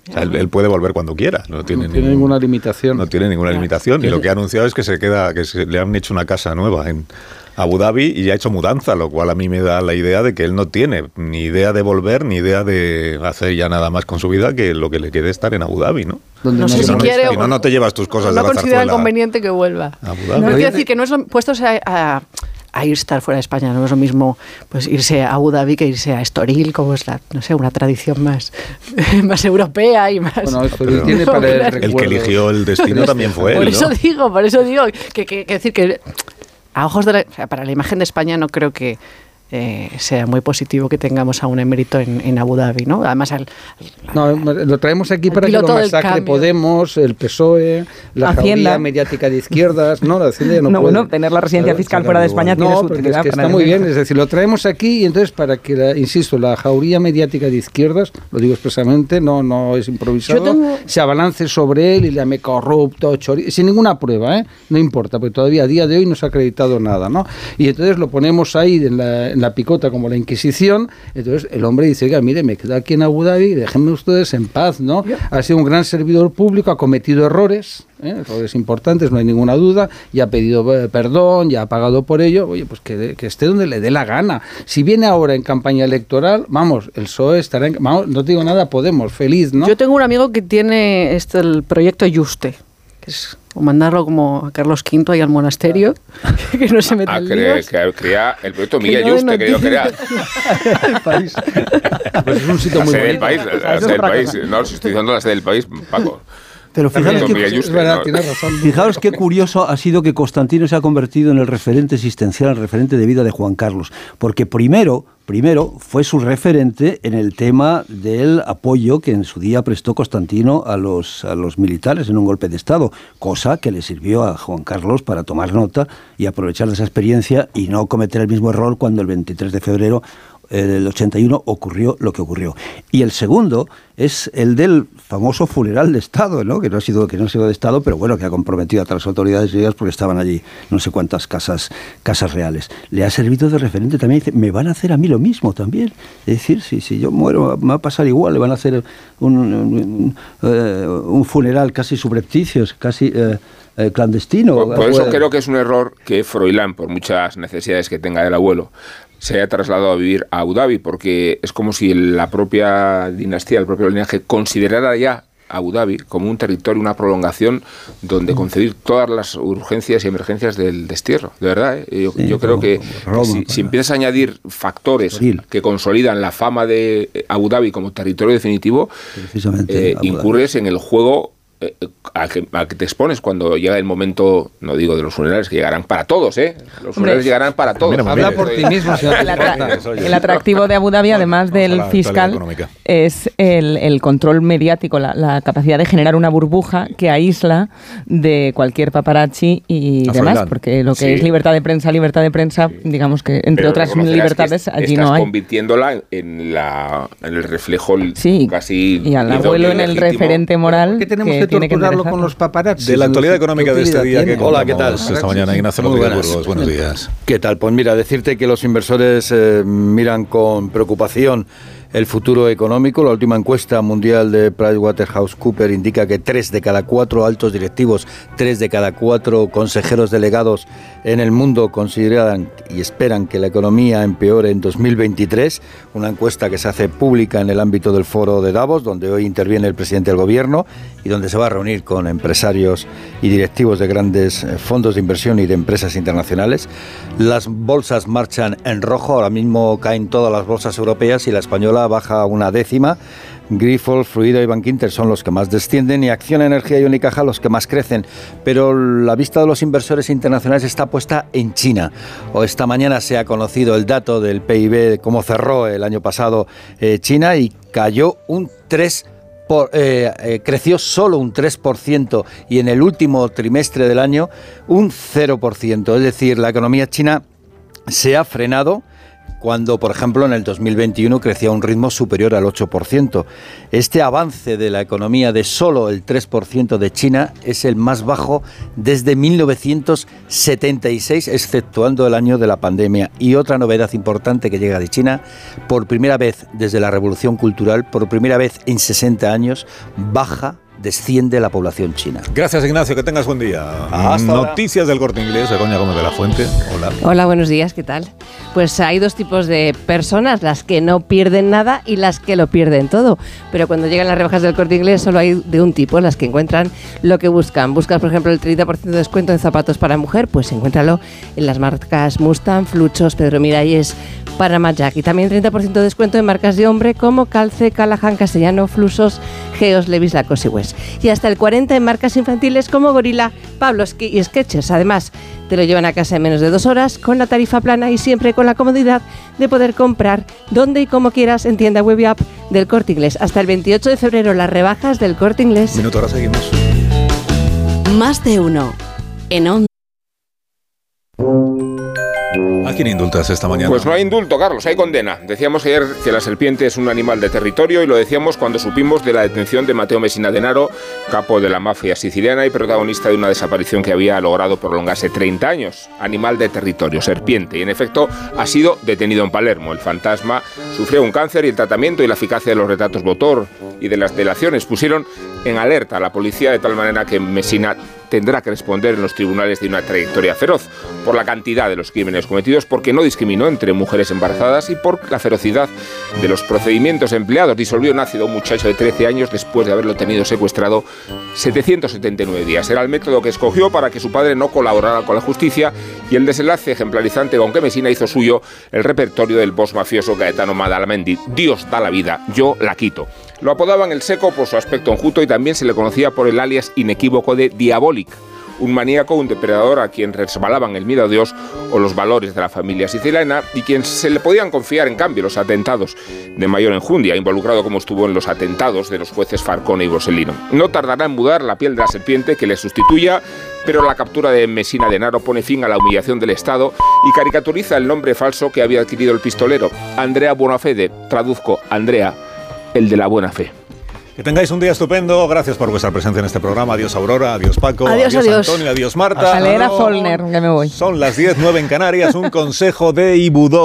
O sea, él, él puede volver cuando quiera, no tiene, No tiene ningún- ninguna limitación. no tiene ninguna limitación. Y lo que ha anunciado es que se queda, que se- le han hecho una casa nueva en Abu Dhabi y ha hecho mudanza, lo cual a mí me da la idea de que él no tiene ni idea de volver, ni idea de hacer ya nada más con su vida que lo que le quede estar en Abu Dhabi, ¿no? Donde No sé Si no, quiere si no, no te llevas tus cosas no de la consideran zarzuela conveniente que vuelva. a Abu No Dhabi. quiero decir que no son puestos a, a- a ir estar fuera de España. No es lo mismo pues irse a Abu Dhabi que irse a Estoril, como es la, no sé, una tradición más, más europea y más. Bueno, Estoril tiene para el, El que eligió el destino también fue Por él, eso ¿no? digo, por eso digo que, que- que decir que a ojos de la- o sea, para la imagen de España no creo que eh, sea muy positivo que tengamos a un emérito en, en Abu Dhabi, ¿no? Además, al- No, lo traemos aquí para que lo masacre. Podemos, el PSOE, la Hacienda. jauría mediática de izquierdas. No, la Hacienda ya no, No, puede. bueno, tener la residencia fiscal fuera de España tiene no, su porque es utilidad que está muy bien. Es decir, lo traemos aquí y entonces para que, la- insisto, la jauría mediática de izquierdas, lo digo expresamente, no, no es improvisado, tengo- se abalance sobre él y le llame corrupto, chori- sin ninguna prueba, ¿eh? No importa, porque todavía a día de hoy no se ha acreditado nada, ¿no? Y entonces lo ponemos ahí en la, en la picota como la Inquisición, entonces el hombre dice, oiga, mire, me quedo aquí en Abu Dhabi, déjenme ustedes en paz, ¿no? Ha sido un gran servidor público, ha cometido errores, ¿eh? errores importantes, no hay ninguna duda, y ha pedido eh, perdón, ya ha pagado por ello, oye, pues que, que esté donde le dé la gana. Si viene ahora en campaña electoral, vamos, el PSOE estará en... Vamos, no te digo nada, Podemos, feliz, ¿no? Yo tengo un amigo que tiene este, el proyecto Yuste, que es o mandarlo como a Carlos V ahí al monasterio, que no se meta en que, líos. que crea el proyecto Que Miguel no que yo crea. Pues es un sitio La muy sede del bonito. país, la sede del país. No, si estoy diciendo la sede del país, Paco. Pero fijaros que, Miguel Yuste, Es verdad, no. tienes razón. Fijaros qué curioso ha sido que Constantino se ha convertido en el referente existencial, el referente de vida de Juan Carlos, porque primero, primero fue su referente en el tema del apoyo que en su día prestó Constantino a los, a los militares en un golpe de Estado, cosa que le sirvió a Juan Carlos para tomar nota y aprovechar de esa experiencia y no cometer el mismo error cuando el 23 de febrero del 81 ocurrió lo que ocurrió. Y el segundo es el del famoso funeral de Estado, ¿no? que no ha sido que no ha sido de Estado, pero bueno, que ha comprometido a todas las autoridades griegas porque estaban allí no sé cuántas casas casas reales. Le ha servido de referente también, dice, me van a hacer a mí lo mismo también. Es decir, si, si yo muero, me va a pasar igual, le van a hacer un, un- un, eh, un funeral casi subrepticio, casi eh, eh, clandestino. Por, por eso Puede- creo que es un error que Froilán, por muchas necesidades que tenga el abuelo, se haya trasladado a vivir a Abu Dhabi, porque es como si la propia dinastía, el propio linaje, considerara ya Abu Dhabi como un territorio, una prolongación donde concebir todas las urgencias y emergencias del destierro. De verdad, ¿eh? yo, Sí, yo creo que Roma, si, empiezas a añadir factores que consolidan la fama de eh, Abu Dhabi como territorio definitivo, eh, incurres en el juego a que, a que te expones cuando llega el momento, no digo de los funerales, que llegarán para todos, ¿eh? Los funerales llegarán para todos. Habla por ti mismo, señor. El, atra- el atractivo de Abu Dhabi, además del fiscal, es el, el control mediático, la, la capacidad de generar una burbuja que aísla de cualquier paparazzi y A demás, porque lo que Sí. es libertad de prensa, libertad de prensa, digamos que entre Pero otras libertades allí estás no hay. convirtiéndola en, la, en el reflejo casi Y al abuelo en el referente moral ¿Qué tenemos que que tiene que torturarlo enderezar. con los paparazzi? De la actualidad económica de este día que Hola, ¿qué tal? esta mañana, Ignacio Muy buenas. Burgos. Buenos días. ¿Qué tal? Pues mira, decirte que los inversores eh, miran con preocupación el futuro económico. La última encuesta mundial de PricewaterhouseCoopers indica que tres de cada cuatro altos directivos, tres de cada cuatro consejeros delegados en el mundo consideran y esperan que la economía empeore en 2023. Una encuesta que se hace pública en el ámbito del foro de Davos, donde hoy interviene el presidente del gobierno y donde se va a reunir con empresarios y directivos de grandes eh, fondos de inversión y de empresas internacionales. Las bolsas marchan en rojo, ahora mismo caen todas las bolsas europeas y la española baja una décima. Grifols, Fluido y Bankinter son los que más descienden y Acción Energía y Unicaja los que más crecen. Pero la vista de los inversores internacionales está puesta en China. O esta mañana se ha conocido el dato del PIB, cómo cerró el año pasado eh, China y cayó un 3 por- eh, eh, creció solo un 3% y en el último trimestre del año un 0%. Es decir, la economía china se ha frenado cuando, por ejemplo, en el 2021 crecía a un ritmo superior al 8%. Este avance de la economía de solo el 3% de China es el más bajo desde 1976, exceptuando el año de la pandemia. Y otra novedad importante que llega de China, por primera vez desde la Revolución Cultural, por primera vez en 60 años, baja desciende la población china. Gracias, Ignacio. Que tengas buen día. Hasta ahora. Noticias del corte inglés. Begoña Gómez de la Fuente. Hola. Hola, buenos días, ¿qué tal? Pues hay dos tipos de personas, las que no pierden nada y las que lo pierden todo. Pero cuando llegan las rebajas del corte inglés solo hay de un tipo, las que encuentran lo que buscan. Buscas, por ejemplo, el 30% de descuento en zapatos para mujer, pues encuéntralo en las marcas Mustang, Fluchos, Pedro Miralles, Panama Jack. Y también 30% de descuento en marcas de hombre como Calce, Callahan, Castellano, Flusos, Geos, Levis, Lacoste y West. Y hasta el 40% en marcas infantiles como Gorila, Pavlovsky y Skechers. Además, te lo llevan a casa en menos de dos horas con la tarifa plana y siempre con la comodidad de poder comprar donde y como quieras en tienda web y app del Corte Inglés. Hasta el 28 de febrero las rebajas del Corte Inglés. Minuto, ahora seguimos. Más de uno. En onda. ¿A quién indultas esta mañana? Pues no hay indulto, Carlos, hay condena. Decíamos ayer que la serpiente es un animal de territorio y lo decíamos cuando supimos de la detención de Mateo Messina Denaro, capo de la mafia siciliana y protagonista de una desaparición que había logrado prolongarse 30 años. Animal de territorio, serpiente. Y en efecto ha sido detenido en Palermo. El fantasma sufrió un cáncer y el tratamiento y la eficacia de los retratos motor y de las delaciones pusieron en alerta a la policía de tal manera que Messina tendrá que responder en los tribunales de una trayectoria feroz por la cantidad de los crímenes cometidos, porque no discriminó entre mujeres embarazadas y por la ferocidad de los procedimientos empleados. Disolvió en ácido a un muchacho de 13 años después de haberlo tenido secuestrado 779 días. Era el método que escogió para que su padre no colaborara con la justicia y el desenlace ejemplarizante con que Mesina hizo suyo el repertorio del boss mafioso Gaetano Madalamendi. Dios da la vida, yo la quito. Lo apodaban el seco por su aspecto enjuto y también se le conocía por el alias inequívoco de Diabolic, un maníaco, un depredador a quien resbalaban el miedo a Dios o los valores de la familia siciliana y quien se le podían confiar en cambio los atentados de mayor enjundia, involucrado como estuvo en los atentados de los jueces Farcone y Borsellino. No tardará en mudar la piel de la serpiente que le sustituya, pero la captura de Mesina Denaro pone fin a la humillación del Estado y caricaturiza el nombre falso que había adquirido el pistolero, Andrea Buonafede, traduzco, Andrea, el de la buena fe. Que tengáis un día estupendo. Gracias por vuestra presencia en este programa. Adiós Aurora, adiós Paco, Adiós, adiós. Antonio, adiós Marta. A leer a Follner, ya me voy. Son las 10, 9 en Canarias. Un consejo de Ibudó.